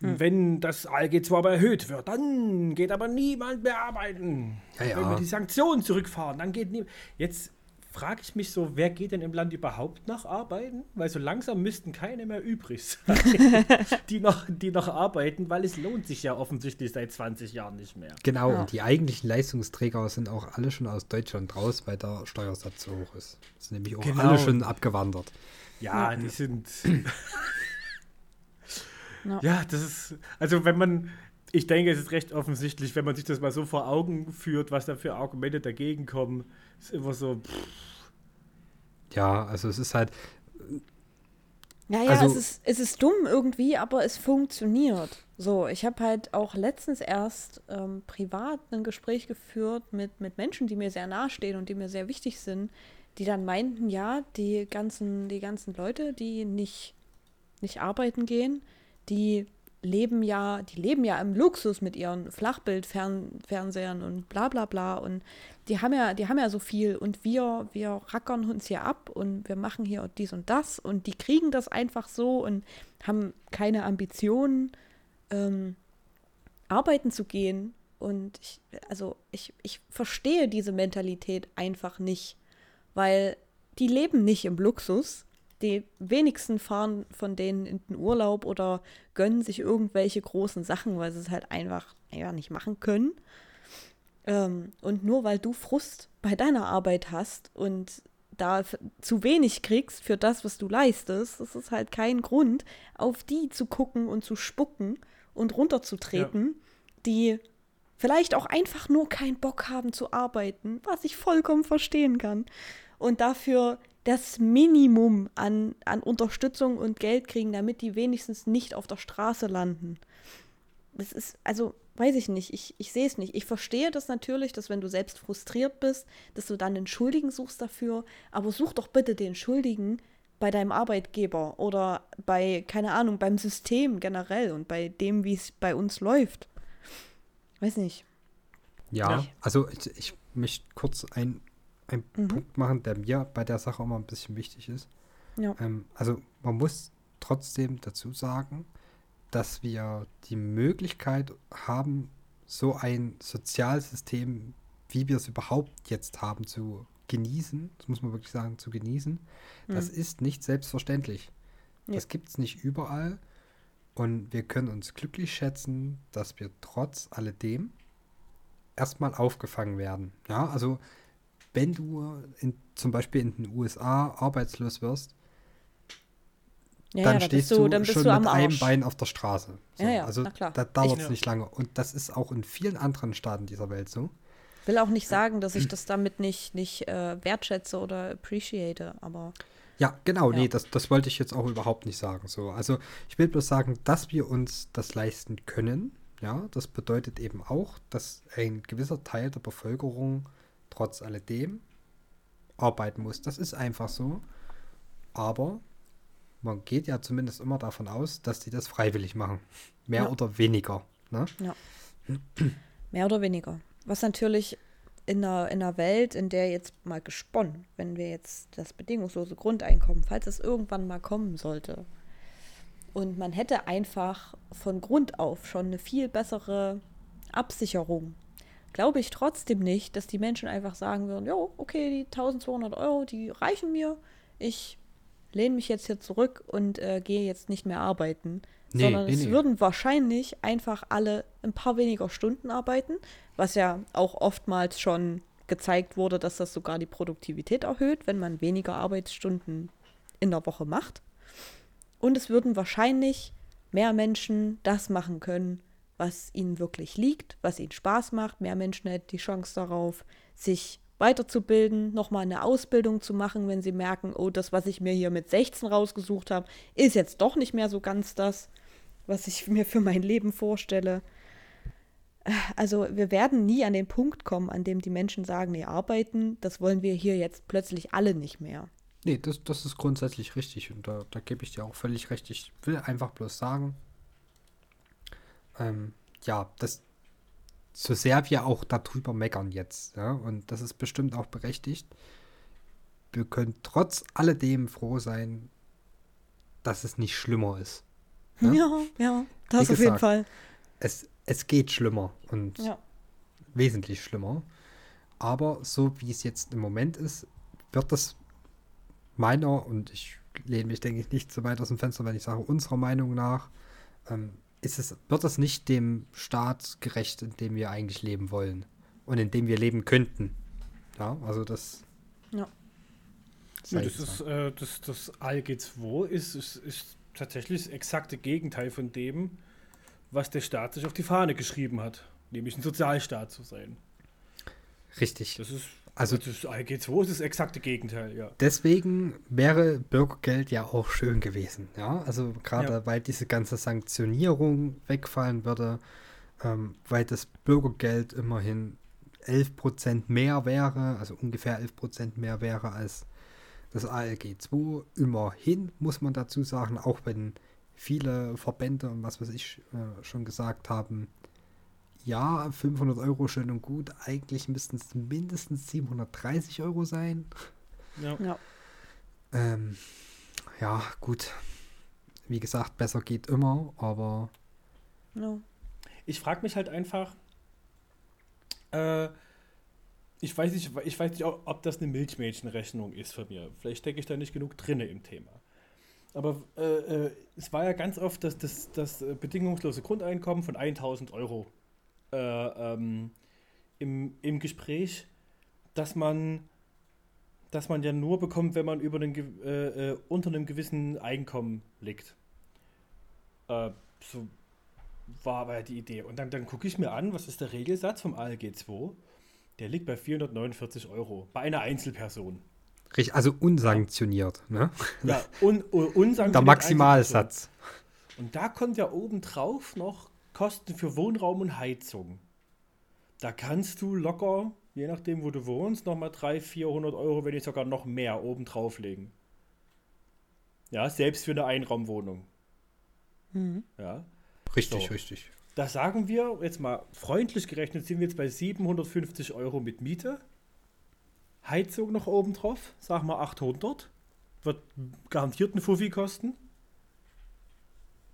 Wenn das ALG 2 aber erhöht wird, dann geht aber niemand mehr arbeiten. Ja, ja. Wenn wir die Sanktionen zurückfahren, dann geht niemand. Jetzt frage ich mich so, wer geht denn im Land überhaupt noch arbeiten? Weil so langsam müssten keine mehr übrig sein, die, noch, die noch arbeiten, weil es lohnt sich ja offensichtlich seit 20 Jahren nicht mehr. Genau, Ja. und die eigentlichen Leistungsträger sind auch alle schon aus Deutschland raus, weil der Steuersatz so hoch ist. Sind nämlich auch Genau. alle schon abgewandert. Ja, Ja. die sind. Ja. ja, das ist. Also, wenn man. Ich denke, es ist recht offensichtlich, wenn man sich das mal so vor Augen führt, was da für Argumente dagegen kommen. Ist immer so. Pff, Ja, also es ist halt, Ja, ja, Also- es, ist, es ist dumm irgendwie, aber es funktioniert. So, ich habe halt auch letztens erst ähm, privat ein Gespräch geführt mit, mit Menschen, die mir sehr nahestehen und die mir sehr wichtig sind, die dann meinten, ja, die ganzen, die ganzen Leute, die nicht, nicht arbeiten gehen, die leben ja, die leben ja im Luxus mit ihren Flachbildfernsehern und bla bla bla und die haben ja, die haben ja so viel und wir, wir rackern uns hier ab und wir machen hier dies und das und die kriegen das einfach so und haben keine Ambitionen, ähm, arbeiten zu gehen. Und ich, also ich, ich verstehe diese Mentalität einfach nicht, weil die leben nicht im Luxus. Die wenigsten fahren von denen in den Urlaub oder gönnen sich irgendwelche großen Sachen, weil sie es halt einfach, einfach nicht machen können. Ähm, und nur weil du Frust bei deiner Arbeit hast und da zu wenig kriegst für das, was du leistest, das ist halt kein Grund, auf die zu gucken und zu spucken und runterzutreten, die vielleicht auch einfach nur keinen Bock haben zu arbeiten, was ich vollkommen verstehen kann. Und dafür das Minimum an, an Unterstützung und Geld kriegen, damit die wenigstens nicht auf der Straße landen. Das ist, also, weiß ich nicht, ich, ich sehe es nicht. Ich verstehe das natürlich, dass wenn du selbst frustriert bist, dass du dann den Schuldigen suchst dafür, aber such doch bitte den Schuldigen bei deinem Arbeitgeber oder bei, keine Ahnung, beim System generell und bei dem, wie es bei uns läuft. Weiß nicht. ja, also ich, ich möchte kurz ein, einen Mhm. Punkt machen, der mir bei der Sache immer ein bisschen wichtig ist. Ja. Ähm, also man muss trotzdem dazu sagen, dass wir die Möglichkeit haben, so ein Sozialsystem, wie wir es überhaupt jetzt haben, zu genießen. Das muss man wirklich sagen, zu genießen. Das ist nicht selbstverständlich. Nee. Das gibt es nicht überall. Und wir können uns glücklich schätzen, dass wir trotz alledem erstmal aufgefangen werden. Ja, also wenn du in, zum Beispiel in den USA arbeitslos wirst, Ja, dann ja, stehst bist du, du, dann schon du mit einem. Bein auf der Straße. So, Ja, ja, also na klar. da dauert es Ich- nicht lange. Und das ist auch in vielen anderen Staaten dieser Welt so. Will auch nicht sagen, dass ich das damit nicht, nicht äh, wertschätze oder appreciate, aber Ja, genau, Ja. nee, das, das wollte ich jetzt auch überhaupt nicht sagen. So, also ich will bloß sagen, dass wir uns das leisten können. Ja, das bedeutet eben auch, dass ein gewisser Teil der Bevölkerung trotz alledem arbeiten muss. Das ist einfach so. Aber man geht ja zumindest immer davon aus, dass die das freiwillig machen. Mehr Ja. oder weniger. Ne? mehr oder weniger. Was natürlich in einer, in einer Welt, in der jetzt mal gesponnen, wenn wir jetzt das bedingungslose Grundeinkommen, falls es irgendwann mal kommen sollte, und man hätte einfach von Grund auf schon eine viel bessere Absicherung, glaube ich trotzdem nicht, dass die Menschen einfach sagen würden, jo, okay, die 1200 Euro, die reichen mir, ich lehne mich jetzt hier zurück und äh, gehe jetzt nicht mehr arbeiten. Nee, sondern nee, es nee. würden wahrscheinlich einfach alle ein paar weniger Stunden arbeiten, was ja auch oftmals schon gezeigt wurde, dass das sogar die Produktivität erhöht, wenn man weniger Arbeitsstunden in der Woche macht. Und es würden wahrscheinlich mehr Menschen das machen können, was ihnen wirklich liegt, was ihnen Spaß macht. Mehr Menschen hätten die Chance darauf, sich weiterzubilden, nochmal eine Ausbildung zu machen, wenn sie merken, oh, das, was ich mir hier mit 16 rausgesucht habe, ist jetzt doch nicht mehr so ganz das, was ich mir für mein Leben vorstelle. Also wir werden nie an den Punkt kommen, an dem die Menschen sagen, nee, arbeiten, das wollen wir hier jetzt plötzlich alle nicht mehr. Nee, das, das ist grundsätzlich richtig und da, da gebe ich dir auch völlig recht. Ich will einfach bloß sagen, ähm, ja, das, so sehr wir auch darüber meckern jetzt, ja, und das ist bestimmt auch berechtigt, wir können trotz alledem froh sein, dass es nicht schlimmer ist. Ja? Ja, ja, das Wie auf jeden gesagt, Fall. Es, es geht schlimmer und Ja. wesentlich schlimmer. Aber so wie es jetzt im Moment ist, wird das meiner, und ich lehne mich, denke ich, nicht so weit aus dem Fenster, wenn ich sage, unserer Meinung nach, ähm, ist es, wird das nicht dem Staat gerecht, in dem wir eigentlich leben wollen und in dem wir leben könnten. Ja, also das. Ja. Das jetzt ist mal. äh, das, das ALG2 ist, ist, ist tatsächlich das exakte Gegenteil von dem, was der Staat sich auf die Fahne geschrieben hat, nämlich ein Sozialstaat zu sein. richtig. Das ist Also das ALG2 ist das exakte Gegenteil, ja. deswegen wäre Bürgergeld ja auch schön gewesen. Ja, also gerade Ja. weil diese ganze Sanktionierung wegfallen würde, ähm, weil das Bürgergeld immerhin 11% mehr wäre, also ungefähr 11% mehr wäre als das ALG 2. Immerhin muss man dazu sagen, auch wenn viele Verbände und was weiß ich äh, schon gesagt haben, ja, 500 Euro schön und gut, eigentlich müssten es mindestens 730 Euro sein. ja. Ja. Ähm, ja, gut. Wie gesagt, besser geht immer, aber Ja. Ich frage mich halt einfach, äh, ich weiß nicht, ich weiß nicht, ob das eine Milchmädchenrechnung ist von mir. Vielleicht stecke ich da nicht genug drinne im Thema. Aber äh, äh, es war ja ganz oft das, das, das bedingungslose Grundeinkommen von 1000 Euro äh, ähm, im, im Gespräch, dass man, dass man ja nur bekommt, wenn man über einen, äh, äh, unter einem gewissen Einkommen liegt. Äh, so war aber die Idee. Und dann, dann gucke ich mir an, was ist der Regelsatz vom ALG 2? Der liegt bei 449 Euro. Bei einer Einzelperson. richtig, also unsanktioniert, ne? Ja, un, un, unsanktioniert Der Maximalsatz. Und da kommt ja obendrauf noch Kosten für Wohnraum und Heizung. Da kannst du locker, je nachdem, wo du wohnst, nochmal 300, 400 Euro, wenn nicht sogar noch mehr, obendrauf legen. Ja, selbst für eine Einraumwohnung. Mhm. Ja. Richtig, So. richtig. Da sagen wir, jetzt mal freundlich gerechnet, sind wir jetzt bei 750 Euro mit Miete. Heizung noch oben drauf, sagen wir 800. Wird garantiert ein Fuffi kosten.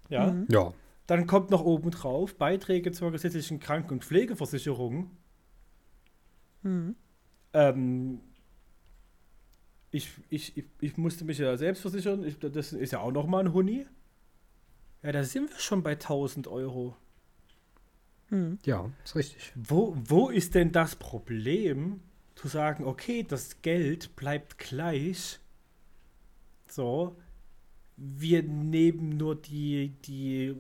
Ja. Mhm. Ja, Dann kommt noch oben drauf Beiträge zur gesetzlichen Kranken- und Pflegeversicherung. Mhm. Ähm, ich, ich, ich, ich musste mich ja selbst versichern. Ich, das ist ja auch nochmal ein Huni. Ja, da sind wir schon bei 1000 Euro. Mhm. ja, ist richtig. Wo, wo ist denn das Problem, zu sagen, okay, das Geld bleibt gleich, so, wir nehmen nur die, die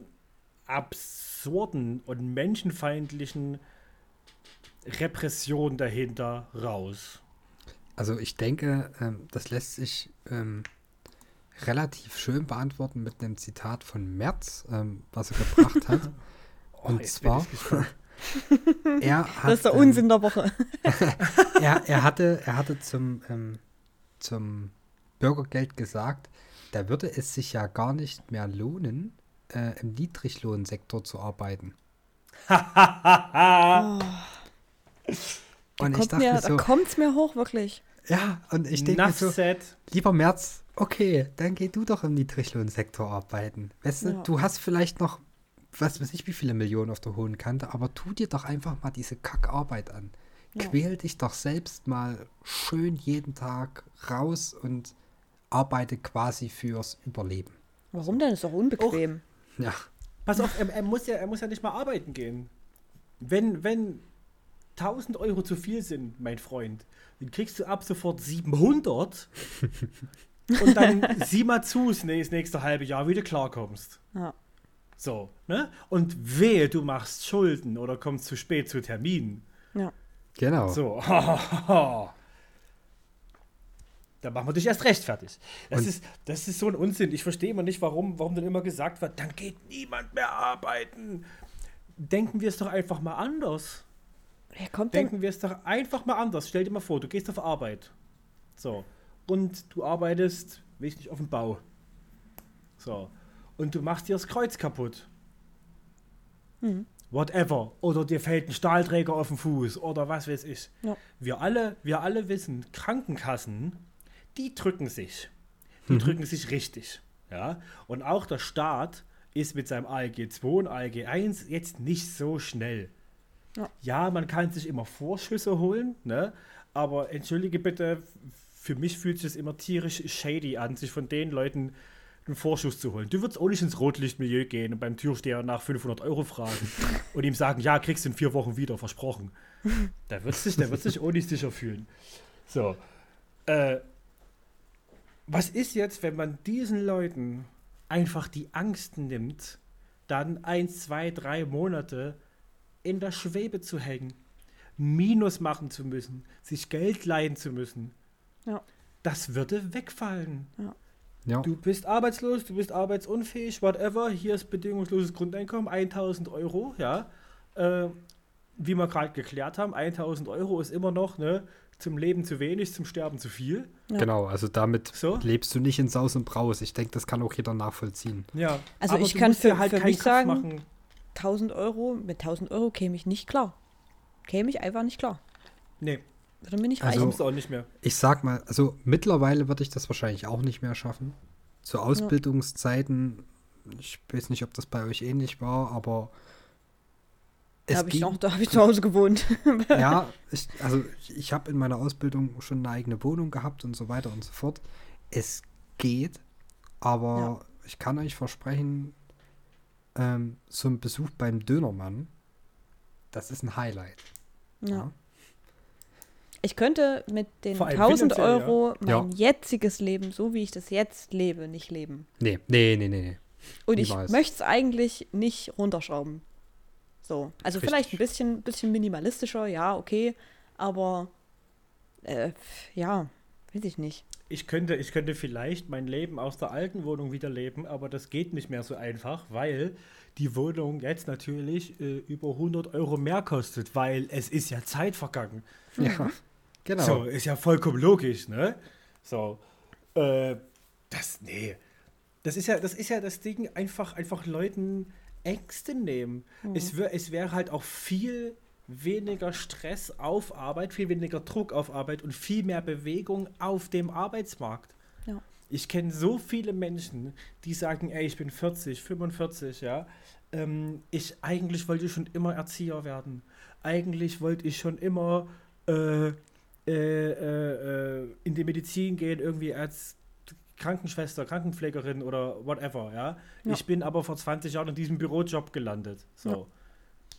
absurden und menschenfeindlichen Repressionen dahinter raus. Also ich denke, ähm, das lässt sich ähm, relativ schön beantworten mit einem Zitat von Merz, ähm, was er gebracht hat. Und jetzt bin zwar, er hat, Das ist der ähm, Unsinn der Woche. er, er hatte, er hatte zum, ähm, zum Bürgergeld gesagt, da würde es sich ja gar nicht mehr lohnen, äh, im Niedriglohnsektor zu arbeiten. Oh, Und ich kommt dachte mir, so, Da kommt es mir hoch, wirklich. ja, und ich denke so, said. lieber Merz, okay, dann geh du doch im Niedriglohnsektor arbeiten. Weißt du, Ja. du hast vielleicht noch, was weiß ich, wie viele Millionen auf der hohen Kante, aber tu dir doch einfach mal diese Kackarbeit an. Ja. Quäl dich doch selbst mal schön jeden Tag raus und arbeite quasi fürs Überleben. Warum denn? Ist doch unbequem. Ja, Pass auf, er, er, muss ja, er muss ja nicht mal arbeiten gehen. Wenn, wenn 1000 Euro zu viel sind, mein Freund, dann kriegst du ab sofort 700 und dann sieh mal zu, das nächste, halbe Jahr, wie du klarkommst. Ja. So, ne? Und wehe, du machst Schulden oder kommst zu spät zu Terminen. ja. genau. So. Da machen wir dich erst recht fertig. Das Und- ist, das ist so ein Unsinn. Ich verstehe immer nicht, warum, warum dann immer gesagt wird, dann geht niemand mehr arbeiten. Denken wir es doch einfach mal anders. Wer kommt denn? Denken wir es doch einfach mal anders. Stell dir mal vor, du gehst auf Arbeit. So. Und du arbeitest, weiß nicht, auf dem Bau. So. Und du machst dir das Kreuz kaputt. Mhm. Whatever. Oder dir fällt ein Stahlträger auf den Fuß oder was weiß ich. Ja. Wir alle, wir alle wissen, Krankenkassen, die drücken sich. Die drücken sich richtig. Ja. Und auch der Staat ist mit seinem ALG 2 und ALG 1 jetzt nicht so schnell. Ja. Ja, man kann sich immer Vorschüsse holen, ne? aber entschuldige bitte, für mich fühlt sich das immer tierisch shady an, sich von den Leuten einen Vorschuss zu holen. Du würdest auch nicht ins Rotlichtmilieu gehen und beim Türsteher nach 500 Euro fragen und ihm sagen, ja, kriegst du in vier Wochen wieder, versprochen. Der wird sich, der wird sich auch nicht sicher fühlen. So. Äh, was ist jetzt, wenn man diesen Leuten einfach die Angst nimmt, dann eins, zwei, drei Monate in der Schwebe zu hängen, Minus machen zu müssen, sich Geld leihen zu müssen? Ja. Das würde wegfallen. Ja, Du bist arbeitslos, du bist arbeitsunfähig, whatever. Hier ist bedingungsloses Grundeinkommen, 1000 Euro, ja. Äh, wie wir gerade geklärt haben, 1000 Euro ist immer noch ne, zum Leben zu wenig, zum Sterben zu viel. Ja. genau. Also damit So. lebst du nicht in Saus und Braus. Ich denke, das kann auch jeder nachvollziehen. Ja. Also aber ich kann für- für keinen mich Kopf sagen- machen. 1000 Euro, mit 1000 Euro käme ich nicht klar. Käme ich einfach nicht klar. Nee, Würde mir nicht Also- reichen. auch nicht mehr. Ich sag mal, also mittlerweile würde ich das wahrscheinlich auch nicht mehr schaffen. Zu Ausbildungszeiten, ich weiß nicht, ob das bei euch ähnlich war, aber Da habe ich, ging- noch- da hab ich zu Hause gewohnt. ja, ich, also ich, ich habe in meiner Ausbildung schon eine eigene Wohnung gehabt und so weiter und so fort. Es geht, aber Ja. ich kann euch versprechen, ähm, so ein Besuch beim Dönermann, das ist ein Highlight. Ja. Ich könnte mit den Vor allem 1000 finanziell, Euro Ja. mein jetziges Leben, so wie ich das jetzt lebe, nicht leben. Nee, nee, nee, nee. nee. Und ich Niemals. möchte es eigentlich nicht runterschrauben. So. Also Richtig. vielleicht ein bisschen, bisschen minimalistischer, ja, okay. Aber äh, ja, weiß ich nicht. Ich könnte, ich könnte vielleicht mein Leben aus der alten Wohnung wieder leben, aber das geht nicht mehr so einfach, weil die Wohnung jetzt natürlich äh, über 100 Euro mehr kostet, weil es ist ja Zeit vergangen. Ja, genau. So, ist ja vollkommen logisch, ne? So, äh, das, nee. Das ist ja, das ist ja das Ding, einfach, einfach Leuten Ängste nehmen. Es, wär, es wäre halt auch viel weniger Stress auf Arbeit, viel weniger Druck auf Arbeit und viel mehr Bewegung auf dem Arbeitsmarkt. Ja. Ich kenne so viele Menschen, die sagen, ey, ich bin 40, 45, ja. Ähm, ich eigentlich wollte ich schon immer Erzieher werden. Eigentlich wollte ich schon immer äh, äh, äh, äh, in die Medizin gehen, irgendwie als Krankenschwester, Krankenpflegerin oder whatever, ja. Ja. Ich bin aber vor 20 Jahren in diesem Bürojob gelandet. So. Ja.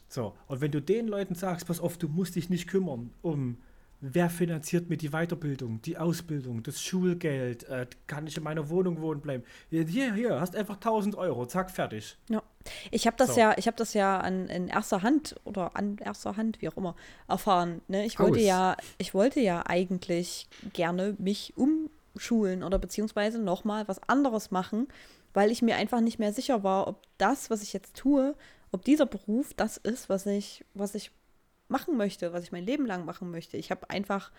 So. Und wenn du den Leuten sagst, pass auf, du musst dich nicht kümmern um wer finanziert mir die Weiterbildung, die Ausbildung, das Schulgeld, äh, kann ich in meiner Wohnung wohnen bleiben? Hier, hier, hast einfach 1000 Euro, zack, fertig. Ja. Ich habe das So. ja, ich habe das ja an, in erster Hand oder an erster Hand, wie auch immer, erfahren. Ne? Ich wollte Aus. ja, ich wollte ja eigentlich gerne mich umschulen oder beziehungsweise nochmal was anderes machen, weil ich mir einfach nicht mehr sicher war, ob das, was ich jetzt tue, ob dieser Beruf das ist, was ich, was ich machen möchte, was ich mein Leben lang machen möchte. Ich habe einfach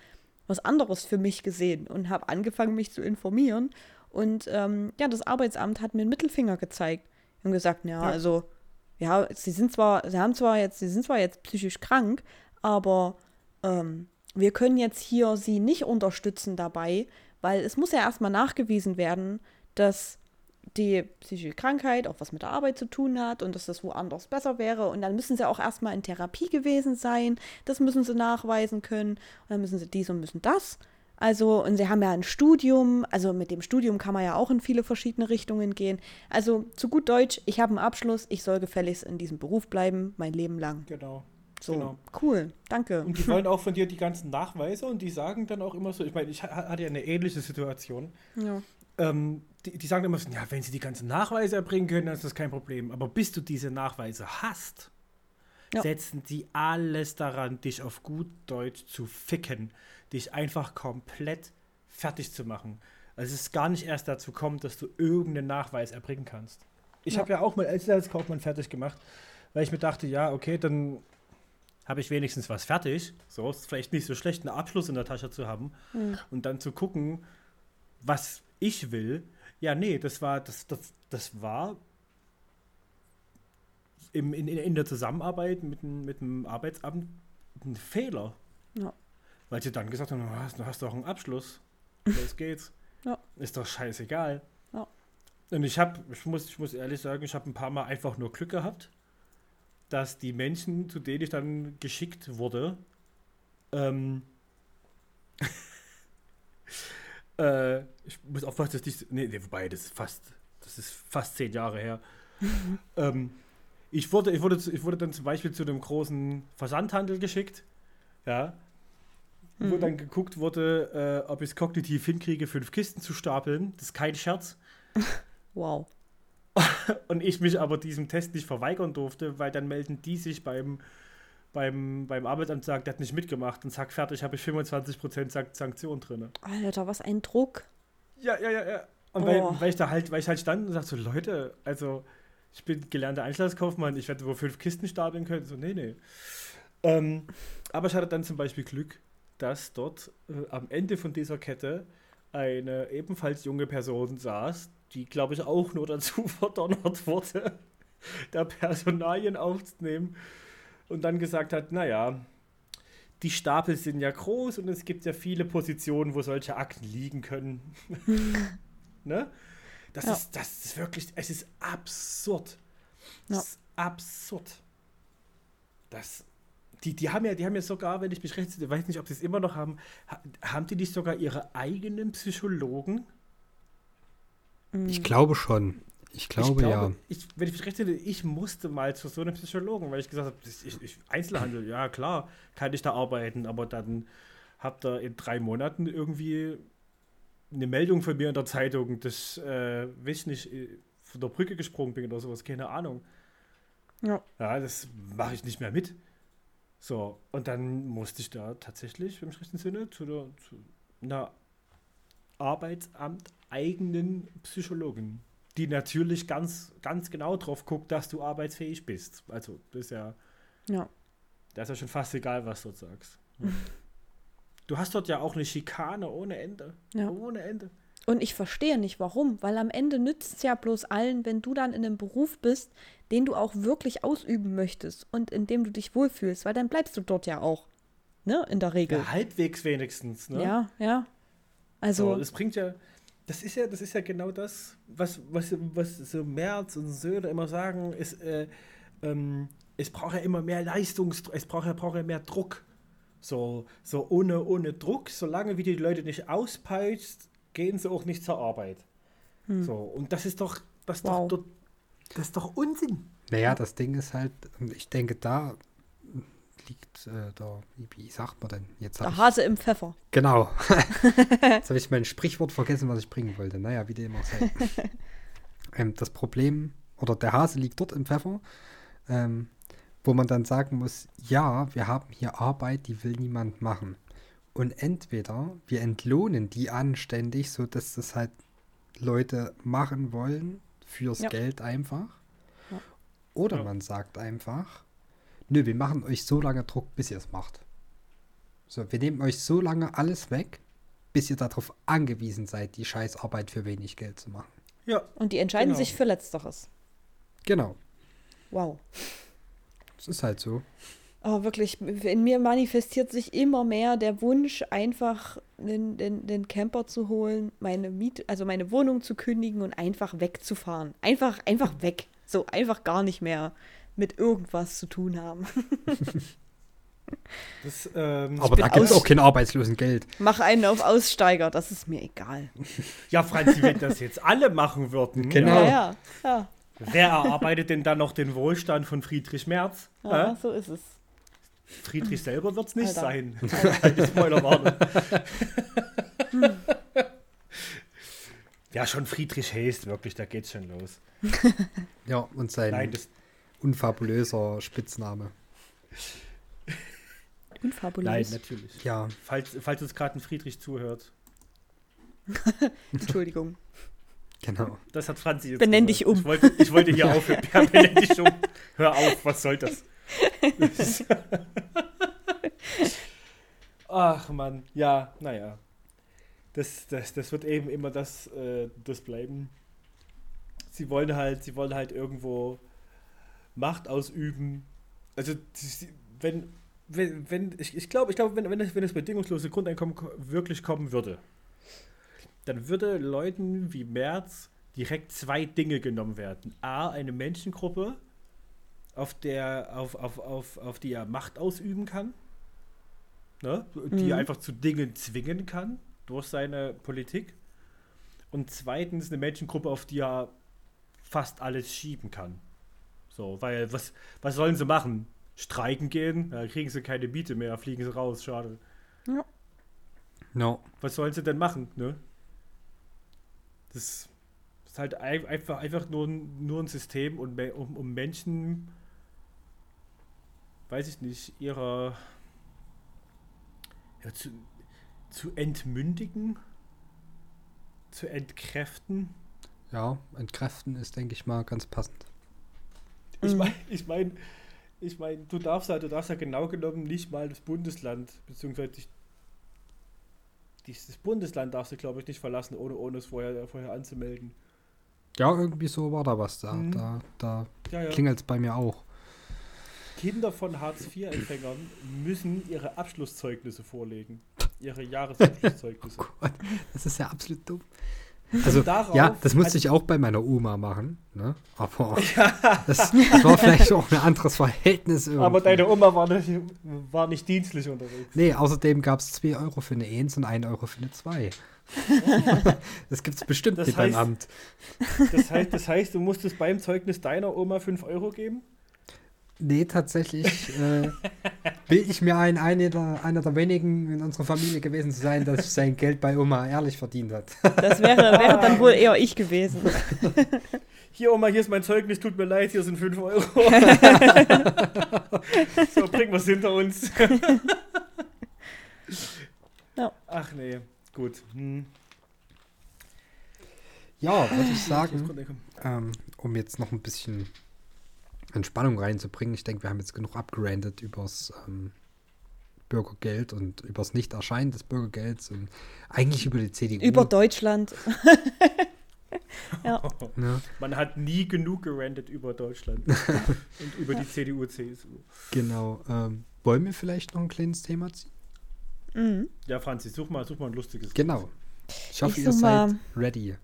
was anderes für mich gesehen und habe angefangen, mich zu informieren. Und ähm, ja, das Arbeitsamt hat mir einen Mittelfinger gezeigt und gesagt, ja, Ja. also, ja, sie sind zwar, sie haben zwar jetzt, sie sind zwar jetzt psychisch krank, aber ähm, wir können jetzt hier sie nicht unterstützen dabei, weil es muss ja erstmal nachgewiesen werden, dass die psychische Krankheit auch was mit der Arbeit zu tun hat und dass das woanders besser wäre. Und dann müssen sie auch erstmal in Therapie gewesen sein. Das müssen sie nachweisen können. Und dann müssen sie dies und müssen das. Also, und sie haben ja ein Studium. Also mit dem Studium kann man ja auch in viele verschiedene Richtungen gehen. Also zu gut Deutsch, ich habe einen Abschluss, ich soll gefälligst in diesem Beruf bleiben, mein Leben lang. Genau. So, Genau. cool, danke. Und die wollen auch von dir die ganzen Nachweise und die sagen dann auch immer so, ich meine, ich ha- hatte ja eine ähnliche Situation. Ja. Ähm, die, die sagen immer so, ja, wenn sie die ganzen Nachweise erbringen können, dann ist das kein Problem. Aber bis du diese Nachweise hast, Ja. setzen die alles daran, dich auf gut Deutsch zu ficken, dich einfach komplett fertig zu machen. Also es ist gar nicht erst dazu kommt, dass du irgendeinen Nachweis erbringen kannst. Ich Ja. habe ja auch mal Einzelhandelskaufmann fertig gemacht, weil ich mir dachte, ja, okay, dann habe ich wenigstens was fertig. So, ist vielleicht nicht so schlecht, einen Abschluss in der Tasche zu haben Mhm. und dann zu gucken, was ich will. Ja, nee, das war, das, das, das war im, in, in der Zusammenarbeit mit, dem- mit dem Arbeitsamt ein Fehler. Ja. Weil sie dann gesagt haben, du hast, du hast doch einen Abschluss. Los geht's. Ja. Ist doch scheißegal. Ja. Und ich habe, ich muss, ich muss ehrlich sagen, ich habe ein paar Mal einfach nur Glück gehabt, dass die Menschen, zu denen ich dann geschickt wurde, ähm, äh, ich muss aufpassen, dass nicht, nee, nee, wobei, das ist fast, das ist fast zehn Jahre her. ähm, ich wurde, ich wurde, ich wurde dann zum Beispiel zu einem großen Versandhandel geschickt, ja, wo Mhm. dann geguckt wurde, äh, ob ich es kognitiv hinkriege, fünf Kisten zu stapeln. Das ist kein Scherz. Wow. Und ich mich aber diesem Test nicht verweigern durfte, weil dann melden die sich beim, beim, beim Arbeitsamt sagen, der hat nicht mitgemacht und zack, fertig, habe ich 25% Sank Sanktion drin. Alter, was ein Druck. Ja, ja, ja, ja. Und weil, weil ich da halt, weil ich halt stand und sagte so, Leute, also ich bin gelernter Einzelhandelskaufmann, ich werde wohl fünf Kisten stapeln können. So, nee, nee. Ähm, aber ich hatte dann zum Beispiel Glück, dass dort äh, am Ende von dieser Kette eine ebenfalls junge Person saß, die, glaube ich, auch nur dazu verdonnert wurde, da Personalien aufzunehmen und dann gesagt hat, naja, die Stapel sind ja groß und es gibt ja viele Positionen, wo solche Akten liegen können. ne? Das, Ja. ist, das ist wirklich, es ist absurd. Das Ja. ist absurd. Das, die, die, haben ja, die haben ja sogar, wenn ich mich recht, ich weiß nicht, ob sie es immer noch haben, ha, haben die nicht sogar ihre eigenen Psychologen? Ich glaube schon. Ich glaube, ich ja. Ich, wenn ich mich recht erinnere, ich musste mal zu so einem Psychologen, weil ich gesagt habe, ich, ich, Einzelhandel, ja klar, kann ich da arbeiten, aber dann habt ihr in drei Monaten irgendwie eine Meldung von mir in der Zeitung, dass, äh, weiß ich nicht, äh, von der Brücke gesprungen bin oder sowas, keine Ahnung. Ja. Ja, das mache ich nicht mehr mit. So, und dann musste ich da tatsächlich, im schlechten Sinne, zu, der, zu einer Arbeitsamt eigenen Psychologin, die natürlich ganz, ganz genau drauf guckt, dass du arbeitsfähig bist. Also, das ist ja, Ja. da ist ja schon fast egal, was du dort sagst. Du hast dort ja auch eine Schikane ohne Ende. Ja. Ohne Ende. Und ich verstehe nicht warum, weil am Ende nützt es ja bloß allen, wenn du dann in einem Beruf bist, den du auch wirklich ausüben möchtest und in dem du dich wohlfühlst, weil dann bleibst du dort ja auch. Ne, in der Regel. Ja, halbwegs wenigstens. Ne? Ja, ja. So, Also, das bringt ja, das ist ja, das ist ja genau das, was, was, was so Merz und Söder immer sagen, ist, äh, ähm, es braucht ja immer mehr Leistungsdruck, es braucht ja, braucht ja mehr Druck. So, so ohne, ohne Druck, solange wie die Leute nicht auspeitscht, gehen sie auch nicht zur Arbeit. So, und das ist doch, das Wow. doch, das ist doch Unsinn. Naja, das Ding ist halt, ich denke, da liegt äh, da, wie, wie sagt man denn? Jetzt Der ich, Hase im Pfeffer. Genau. Jetzt habe ich mein Sprichwort vergessen, was ich bringen wollte. Naja, wie dem auch sei. ähm, das Problem, oder der Hase liegt dort im Pfeffer, ähm, wo man dann sagen muss, ja, wir haben hier Arbeit, die will niemand machen. Und entweder wir entlohnen die anständig, sodass das halt Leute machen wollen, fürs Ja. Geld einfach. Ja. Oder Ja. man sagt einfach, nö, wir machen euch so lange Druck, bis ihr es macht. So, wir nehmen euch so lange alles weg, bis ihr darauf angewiesen seid, die Scheißarbeit für wenig Geld zu machen. Ja, Und die entscheiden Genau. sich für Letzteres. Genau. Wow. Das ist halt so. Aber wirklich, in mir manifestiert sich immer mehr der Wunsch, einfach den, den, den Camper zu holen, meine Miet, also meine Wohnung zu kündigen und einfach wegzufahren. Einfach, einfach weg. So einfach gar nicht mehr mit irgendwas zu tun haben. das, ähm, Aber da gibt es auch kein Arbeitslosengeld. Mach einen auf Aussteiger, das ist mir egal. ja, Franzi, wenn das jetzt alle machen würden, Genau. Ja, ja, ja, wer erarbeitet denn dann noch den Wohlstand von Friedrich Merz? ja Hä? so ist es. Friedrich selber wird es nicht Alter. sein. Kleine Spoilerwarnung. ja, schon Friedrich Heest, wirklich, da geht's schon los. Ja, und sein Nein, das, unfabulöser Spitzname. Unfabulös. nein, natürlich. Ja, Falls, falls uns gerade ein Friedrich zuhört, Entschuldigung. genau. das hat Franzi jetzt Benenn gesagt. dich um. Ich wollte, ich wollte hier aufhören. Ja, benenn dich um. Hör auf, was soll das? Ach Mann, ja, naja. Das, das, das wird eben immer das, äh, das bleiben. Sie wollen halt, sie wollen halt irgendwo Macht ausüben. Also wenn, wenn, wenn ich, ich glaube, ich glaube, wenn, wenn, das, wenn das bedingungslose Grundeinkommen ko- wirklich kommen würde, dann würde Leuten wie Merz direkt zwei Dinge genommen werden. A, eine Menschengruppe, auf der, auf, auf, auf, auf die er Macht ausüben kann, ne? die Mhm. er einfach zu Dingen zwingen kann durch seine Politik. Und zweitens eine Menschengruppe, auf die er fast alles schieben kann. So, weil was, was sollen sie machen? Streiken gehen? Da kriegen sie keine Miete mehr, fliegen sie raus, schade. No. Was sollen sie denn machen, ne? Das ist halt ein- einfach, einfach nur, ein- nur ein System, und um, um Menschen, weiß ich nicht, ihrer ja, zu, zu entmündigen, zu entkräften. Ja, entkräften ist, denke ich mal, ganz passend. Ich Mhm. meine, ich meine, ich mein, du darfst ja, du darfst ja genau genommen nicht mal das Bundesland, beziehungsweise dich, dieses Bundesland darfst du, glaube ich, nicht verlassen, ohne, ohne es vorher, vorher anzumelden. Ja, irgendwie so war da was da. Mhm. Da, da Ja, ja. klingelt es bei mir auch. Kinder von Hartz-IV-Empfängern müssen ihre Abschlusszeugnisse vorlegen. Ihre Jahresabschlusszeugnisse. Gott, das ist ja absolut dumm. Also, darauf ja, das musste ich auch bei meiner Oma machen, ne? Aber das, das war vielleicht auch ein anderes Verhältnis irgendwie. Aber deine Oma war nicht, war nicht dienstlich unterwegs. Nee, außerdem gab es 2 Euro für eine 1 und 1 Euro für eine 2. das gibt es bestimmt Das nicht beim heißt- Amt. Das heißt, das heißt, du musstest beim Zeugnis deiner Oma 5 Euro geben? Nee, tatsächlich äh, will ich mir ein, einer, der, einer der wenigen in unserer Familie gewesen zu sein, dass sein Geld bei Oma ehrlich verdient hat. Das wäre, wäre dann wohl eher ich gewesen. Hier, Oma, hier ist mein Zeugnis, tut mir leid, hier sind 5 Euro. so, bringen wir es hinter uns. Ja. Ach nee, gut. Hm. Ja, würde ich sagen, ähm, um jetzt noch ein bisschen Entspannung reinzubringen. Ich denke, wir haben jetzt genug abgerandet übers ähm, Bürgergeld und übers Nicht-Erscheinen des Bürgergelds und eigentlich über die CDU. Über Deutschland. ne? Man hat nie genug gerandet über Deutschland und über die CDU, CSU. Genau. Ähm, wollen wir vielleicht noch ein kleines Thema ziehen? Mhm. Ja, Franzi, such mal, such mal ein lustiges. Genau. Ich hoffe, Ich ihr seid mal- ready.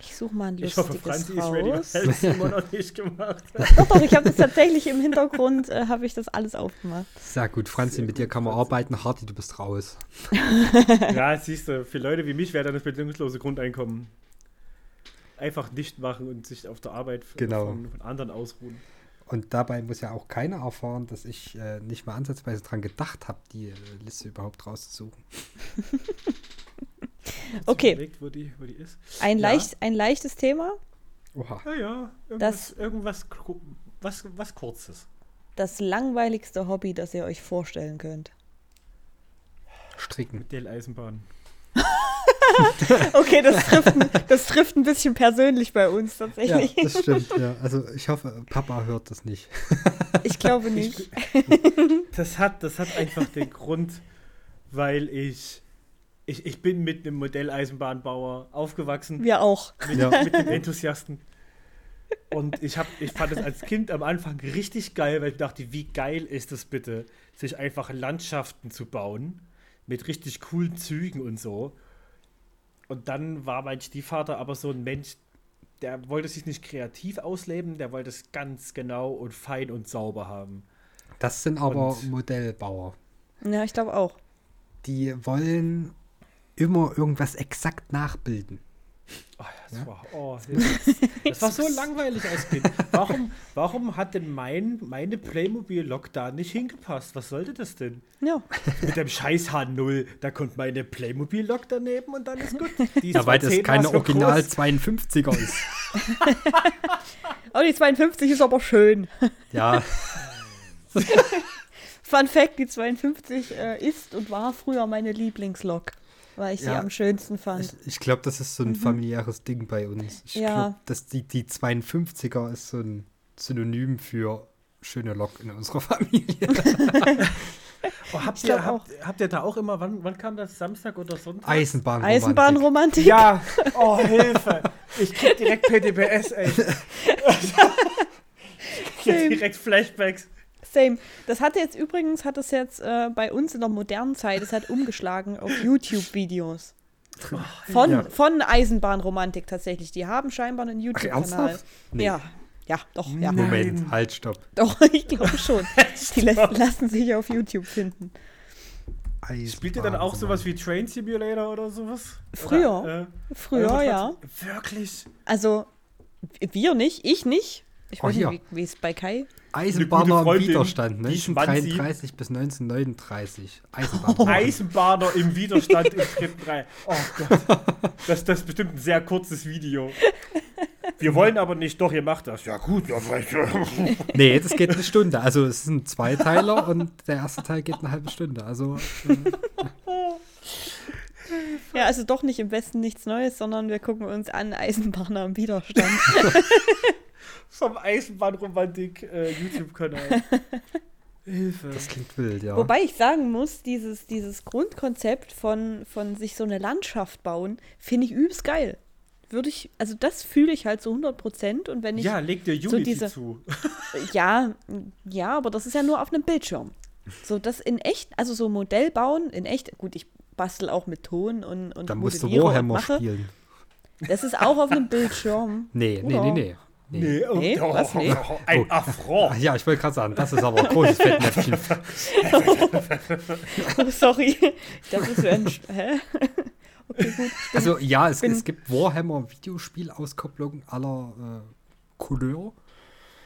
Ich suche mal ein Ich lustiges hoffe, Franzi ist ready. raus. Das hat sie immer noch nicht gemacht. Doch, doch, ich habe das tatsächlich im Hintergrund, äh, habe ich das alles aufgemacht. Sehr gut, Franzi, Sehr mit dir kann man Franzi. arbeiten. Harti, du bist raus. Ja, siehst du, für Leute wie mich wäre dann das bedingungslose Grundeinkommen. Einfach nicht machen und sich auf der Arbeit Genau. von, von anderen ausruhen. Und dabei muss ja auch keiner erfahren, dass ich äh, nicht mal ansatzweise dran gedacht habe, die äh, Liste überhaupt rauszusuchen. Okay. Überlegt, wo die, wo die ist. Ein, Ja. leicht, ein leichtes Thema. Oha. Ja, ja. Irgendwas, Das- irgendwas was, was Kurzes. Das langweiligste Hobby, das ihr euch vorstellen könnt. Stricken. Modelleisenbahn. Okay, das trifft, ein- das trifft ein bisschen persönlich bei uns Ja, tatsächlich. das stimmt, ja. Also ich hoffe, Papa hört das nicht. Ich glaube nicht. Das hat, das hat einfach den Grund, weil ich, ich, ich bin mit einem Modelleisenbahnbauer aufgewachsen, Wir auch. mit, Ja. mit einem Enthusiasten. Und ich, hab, ich fand es als Kind am Anfang richtig geil, weil ich dachte, wie geil ist es bitte, sich einfach Landschaften zu bauen mit richtig coolen Zügen und so. Und dann war mein Stiefvater aber so ein Mensch, der wollte sich nicht kreativ ausleben, der wollte es ganz genau und fein und sauber haben. Das sind aber Und- Modellbauer. Ja, ich glaube auch. Die wollen immer irgendwas exakt nachbilden. Oh, das, Ja? war, oh, das, das war so langweilig als Kind. Warum, warum hat denn mein, meine Playmobil-Lok da nicht hingepasst? Was sollte das denn? Ja. Mit dem scheiß H0, da kommt meine Playmobil-Lok daneben und dann ist gut. Die ist Ja, weil das keine Original groß. 52er ist. Oh, die 52 ist aber schön. Ja, Fun Fact: Die 52 äh, ist und war früher meine Lieblingslok, weil ich sie Ja. am schönsten fand. ich, ich glaube, das ist so ein familiäres Ding bei uns. Ich Ja. glaube, dass die, die 52er ist so ein Synonym für schöne Lok in unserer Familie. Oh, habt, ihr, habt, habt ihr da auch immer, wann, wann kam das? Samstag oder Sonntag? Eisenbahn. Eisenbahnromantik. Ja, oh Hilfe. Ich krieg direkt PDBS, ey. Ich krieg direkt Flashbacks. Same. Das hatte jetzt übrigens, hat es jetzt äh, bei uns in der modernen Zeit, es hat umgeschlagen auf YouTube-Videos. Von, Ja. von Eisenbahnromantik tatsächlich. Die haben scheinbar einen YouTube-Kanal. Nee. Ja, ja, doch, ja. Nein. Moment, halt, stopp. Doch, ich glaube schon. Die lä lassen sich auf YouTube finden. Spielt ihr dann auch sowas wie Train Simulator oder sowas? Früher. Oder, äh, Früher, oder ja. Wirklich? Also, wir nicht, ich nicht. Ich Oh, weiß nicht, wie wie es bei Kai. Eisenbahner im Freundin, Widerstand, die Schmanzi. 1933 bis 1939. Eisenbahn. Eisenbahner im Widerstand im dritten Reihe. Oh Gott. Das, das ist bestimmt ein sehr kurzes Video. Wir wollen aber nicht, doch, ihr macht das. Ja, gut, ja, vielleicht. Nee, das geht eine Stunde. Also es ist ein Zweiteiler und der erste Teil geht eine halbe Stunde. Also Ja, also doch nicht im Westen nichts Neues, sondern wir gucken uns an Eisenbahner im Widerstand. Vom Eisenbahnromantik äh, YouTube-Kanal. Hilfe. das klingt wild, ja. Wobei ich sagen muss, dieses, dieses Grundkonzept von, von sich so eine Landschaft bauen, finde ich übelst geil. Würde ich, also das fühle ich halt so 100 Prozent und wenn ich, ja, leg dir so Unity diese- zu. ja, ja, aber das ist ja nur auf einem Bildschirm. So das in echt, also so Modell bauen in echt, gut, ich bastel auch mit Ton und, und da musst du Warhammer spielen. Das ist auch auf einem Bildschirm. Nee, nee, Oder? nee, nee. nee. oh, Nee, was? Nee. Ein Oh. Affront. Ja, ich wollte gerade sagen, das ist aber ein großes Fettnäpfchen. Oh, sorry. Das ist ein. Hä? Okay, gut. Also ja, es, es gibt Warhammer Videospielauskopplungen aller äh, Couleur,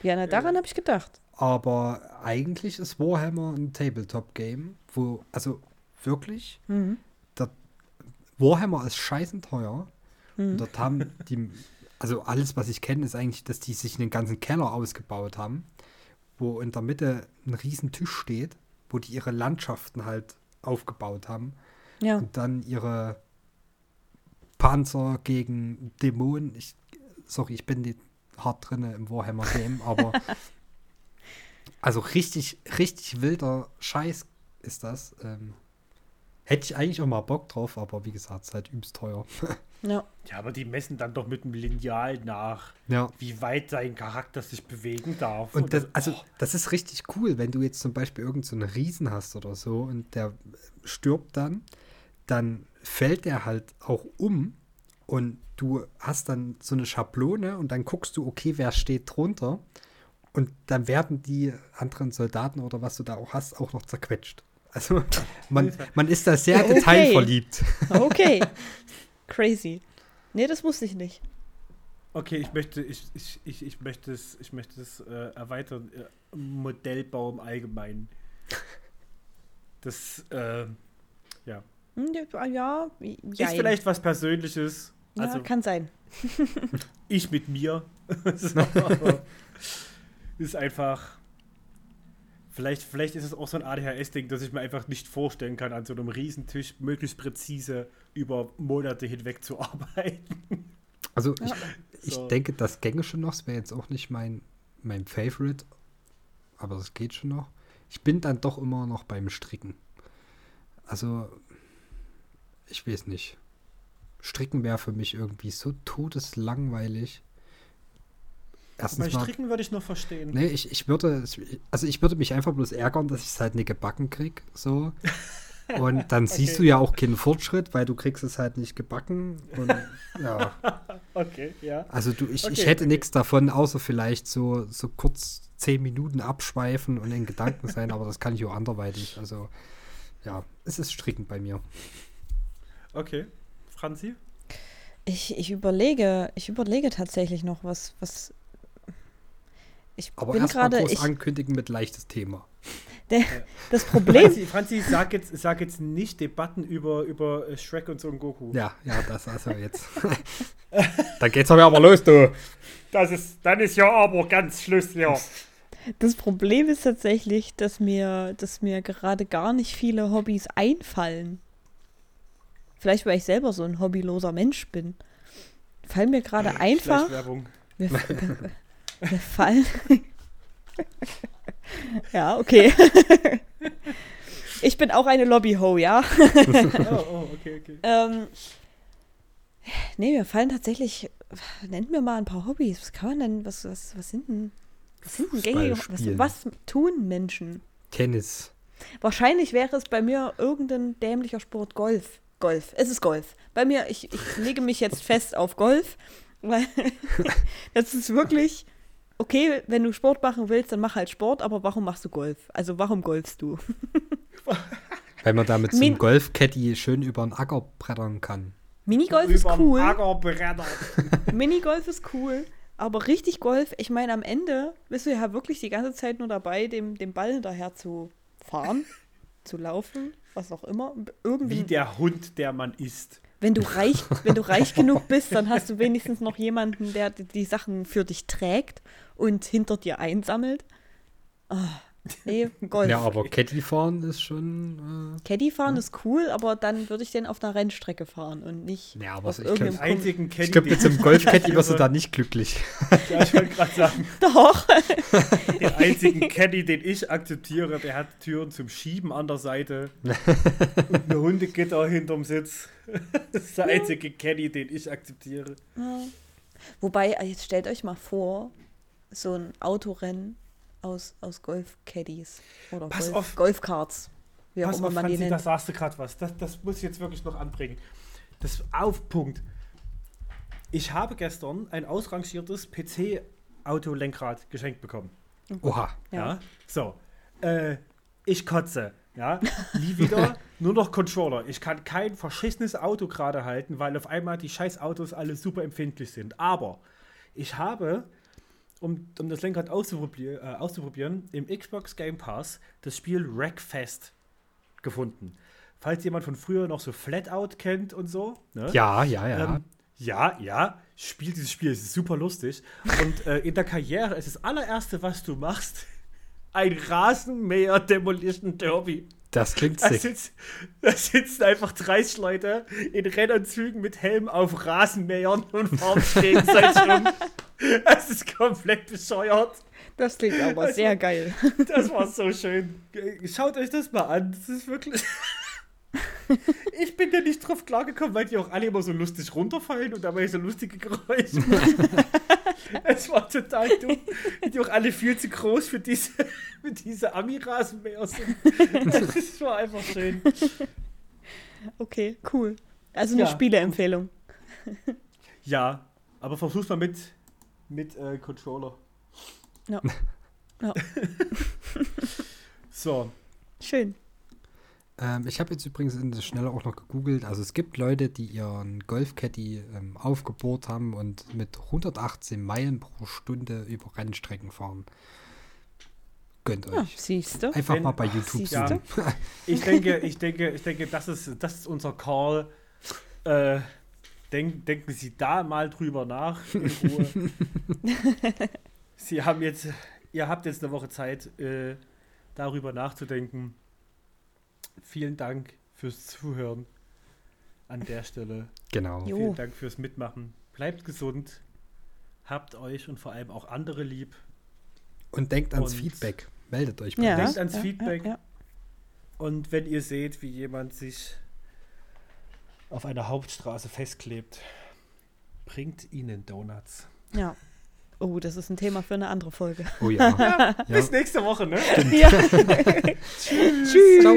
Ja, na, daran habe ich gedacht. aber eigentlich ist Warhammer ein Tabletop-Game, wo, also wirklich, Mhm. da, Warhammer ist scheißen teuer. Mhm. Und dort haben die, also alles, was ich kenne, ist eigentlich, dass die sich einen ganzen Keller ausgebaut haben, wo in der Mitte ein riesen Tisch steht, wo die ihre Landschaften halt aufgebaut haben Ja. und dann ihre Panzer gegen Dämonen. Ich, sorry, ich bin nicht hart drinne im Warhammer-Game, aber also richtig, richtig wilder Scheiß ist das. Ähm, hätte ich eigentlich auch mal Bock drauf, aber wie gesagt, es ist halt übelst teuer. Ja. Ja, aber die messen dann doch mit einem Lineal nach, ja. wie weit sein Charakter sich bewegen darf. Und das, also, Oh, das ist richtig cool, wenn du jetzt zum Beispiel irgendeinen so einen Riesen hast oder so und der stirbt dann, dann fällt er halt auch um und du hast dann so eine Schablone und dann guckst du, okay, wer steht drunter und dann werden die anderen Soldaten oder was du da auch hast, auch noch zerquetscht. Also man, man ist da sehr Okay. detailverliebt. Okay. Crazy. Nee, das wusste ich nicht. Okay, ich möchte, ich, ich, ich, ich möchte es, ich möchte es äh, erweitern. Äh, Modellbau im Allgemeinen. Das, äh, ja. Hm, Ja, ja, Ist vielleicht was Persönliches. ja, Also kann sein. ich mit mir. ist einfach. Vielleicht, vielleicht ist es auch so ein ADHS-Ding, dass ich mir einfach nicht vorstellen kann, an so einem Riesentisch möglichst präzise über Monate hinweg zu arbeiten. Also Ja. ich, ich So. denke, das gänge schon noch. Es wäre jetzt auch nicht mein, mein Favorite, aber das geht schon noch. Ich bin dann doch immer noch beim Stricken. Also, ich weiß nicht. Stricken wäre für mich irgendwie so todeslangweilig. Bei Erstens mal, Stricken würde ich noch verstehen. nee, ich, ich würde, also ich würde mich einfach bloß ärgern, dass ich es halt nicht gebacken krieg, so. Und dann siehst Okay. du ja auch keinen Fortschritt, weil du kriegst es halt nicht gebacken. Und ja. Okay, ja. Also du, ich, ich Okay, hätte okay. nichts davon, außer vielleicht so, so kurz zehn Minuten abschweifen und in Gedanken sein, aber das kann ich auch anderweitig. Also ja, es ist strickend bei mir. Okay. Franzi? Ich, ich überlege, ich überlege tatsächlich noch was, was. Ich Aber bin erstmal gerade. groß ich- ankündigen mit leichtes Thema. Der, das Problem. Franzi, Franzi sag, jetzt, sag jetzt nicht Debatten über, über äh, Shrek und Son Goku. Ja, ja, das also jetzt. da geht's aber aber los, du. Das ist, dann ist ja aber ganz Schluss, ja. Das Problem ist tatsächlich, dass mir, dass mir gerade gar nicht viele Hobbys einfallen. Vielleicht, weil ich selber so ein hobbyloser Mensch bin. Fallen mir gerade einfach. Werbung. Mir, mir fallen. ja, okay. ich bin auch eine Lobby-Ho, ja. Oh, oh, okay, okay. Ähm, nee, mir fallen tatsächlich. Nennt mir mal ein paar Hobbys. Was kann man denn? Was, was, was sind denn? Was sind denn gängige. Was, was tun Menschen? Tennis. Wahrscheinlich wäre es bei mir irgendein dämlicher Sport Golf. Golf. Es ist Golf. Bei mir, ich, ich lege mich jetzt fest auf Golf, weil das ist wirklich. Okay, wenn du Sport machen willst, dann mach halt Sport, aber warum machst du Golf? Also warum golfst du? Weil man da mit so einem Golfcaddy schön über den Acker brettern kann. Minigolf ist cool. Minigolf ist cool, aber richtig Golf, ich meine, am Ende bist du ja wirklich die ganze Zeit nur dabei, dem, dem Ball hinterher zu fahren, zu laufen, was auch immer. Irgendwie, Wie der Hund, der man ist. wenn du reich, wenn du reich genug bist, dann hast du wenigstens noch jemanden, der die Sachen für dich trägt und hinter dir einsammelt. Ah, nee, Golf. Ja, aber Caddy fahren ist schon. Caddy fahren ist cool, aber dann würde ich den auf einer Rennstrecke fahren und nicht Ja, aber auf ich irgendeinem glaub- Den einzigen Äh, Caddy, ich glaube, mit so einem den Golfcaddy wirst du akzeptiere. da nicht glücklich. Ja, ich wollte gerade sagen, Doch. den einzigen Caddy, den ich akzeptiere, der hat Türen zum Schieben an der Seite und eine Hundegitter hinterm Sitz. Das ist der einzige Caddy, den ich akzeptiere. Ja. Wobei, äh, jetzt stellt euch mal vor, so ein Autorennen aus, aus Golf-Caddies oder Pass Golf, auf. Golfkarts. Wie auch Pass immer auf, man die Franzi, da nennt. sagst du gerade was. Das, das muss ich jetzt wirklich noch anbringen. Das auf Punkt. Ich habe gestern ein ausrangiertes PC-Autolenkrad geschenkt bekommen. Oha. Ja. Ja. So. Äh, ich kotze. Ja. Nie wieder. nur noch Controller. Ich kann kein verschissenes Auto gerade halten, weil auf einmal die scheiß Autos alle super empfindlich sind. Aber ich habe, um, um das Lenkrad auszuprobier äh, auszuprobieren, im Xbox Game Pass das Spiel Wreckfest gefunden. Falls jemand von früher noch so Flatout kennt und so. Ne? Ja, ja, ja. Ähm, ja, ja, Spiel, dieses Spiel ist super lustig. Und äh, in der Karriere ist das allererste, was du machst, ein Rasenmäher Demolition Derby. Das klingt Da, sick. sitz, da sitzen einfach 30 Leute in Rennanzügen mit Helm auf Rasenmähern und fahren gegenseitig rum. Das ist komplett bescheuert. Das klingt aber sehr geil. Das war so schön. Schaut euch das mal an. Das ist wirklich. Ich bin ja nicht drauf klargekommen, weil die auch alle immer so lustig runterfallen und dabei so lustige Geräusche machen. Es war total dumm. Die auch alle viel zu groß für diese, für diese Ami-Rasenmäher sind. Das war einfach schön. Okay, cool. Also eine Ja. Spieleempfehlung. Ja, aber versuch's mal mit, mit äh, Controller. Ja. Ja. So, Schön. Ähm, ich habe jetzt übrigens in der Schnelle auch noch gegoogelt. Also es gibt Leute, die ihren Golfcaddy ähm, aufgebohrt haben und mit 118 Meilen pro Stunde über Rennstrecken fahren. Gönnt Ja, euch. siehst du? Einfach Wenn- mal bei YouTube Siehst Ja. Ich denke, ich denke, ich denke, das ist, das ist unser Call. Äh, denk, denken Sie da mal drüber nach. In Ruhe. Sie haben jetzt, ihr habt jetzt eine Woche Zeit, äh, darüber nachzudenken. Vielen Dank fürs Zuhören an der Stelle. Genau. Jo. Vielen Dank fürs Mitmachen. Bleibt gesund. Habt euch und vor allem auch andere lieb. Und denkt ans Und- Feedback. Meldet euch bei Ja. Denkt ans ja, Feedback. Ja, ja. Und wenn ihr seht, wie jemand sich auf einer Hauptstraße festklebt, bringt ihnen Donuts. ja. Oh, das ist ein Thema für eine andere Folge. Oh ja. ja. Bis nächste Woche, ne? Ja. Tschüss. Ciao.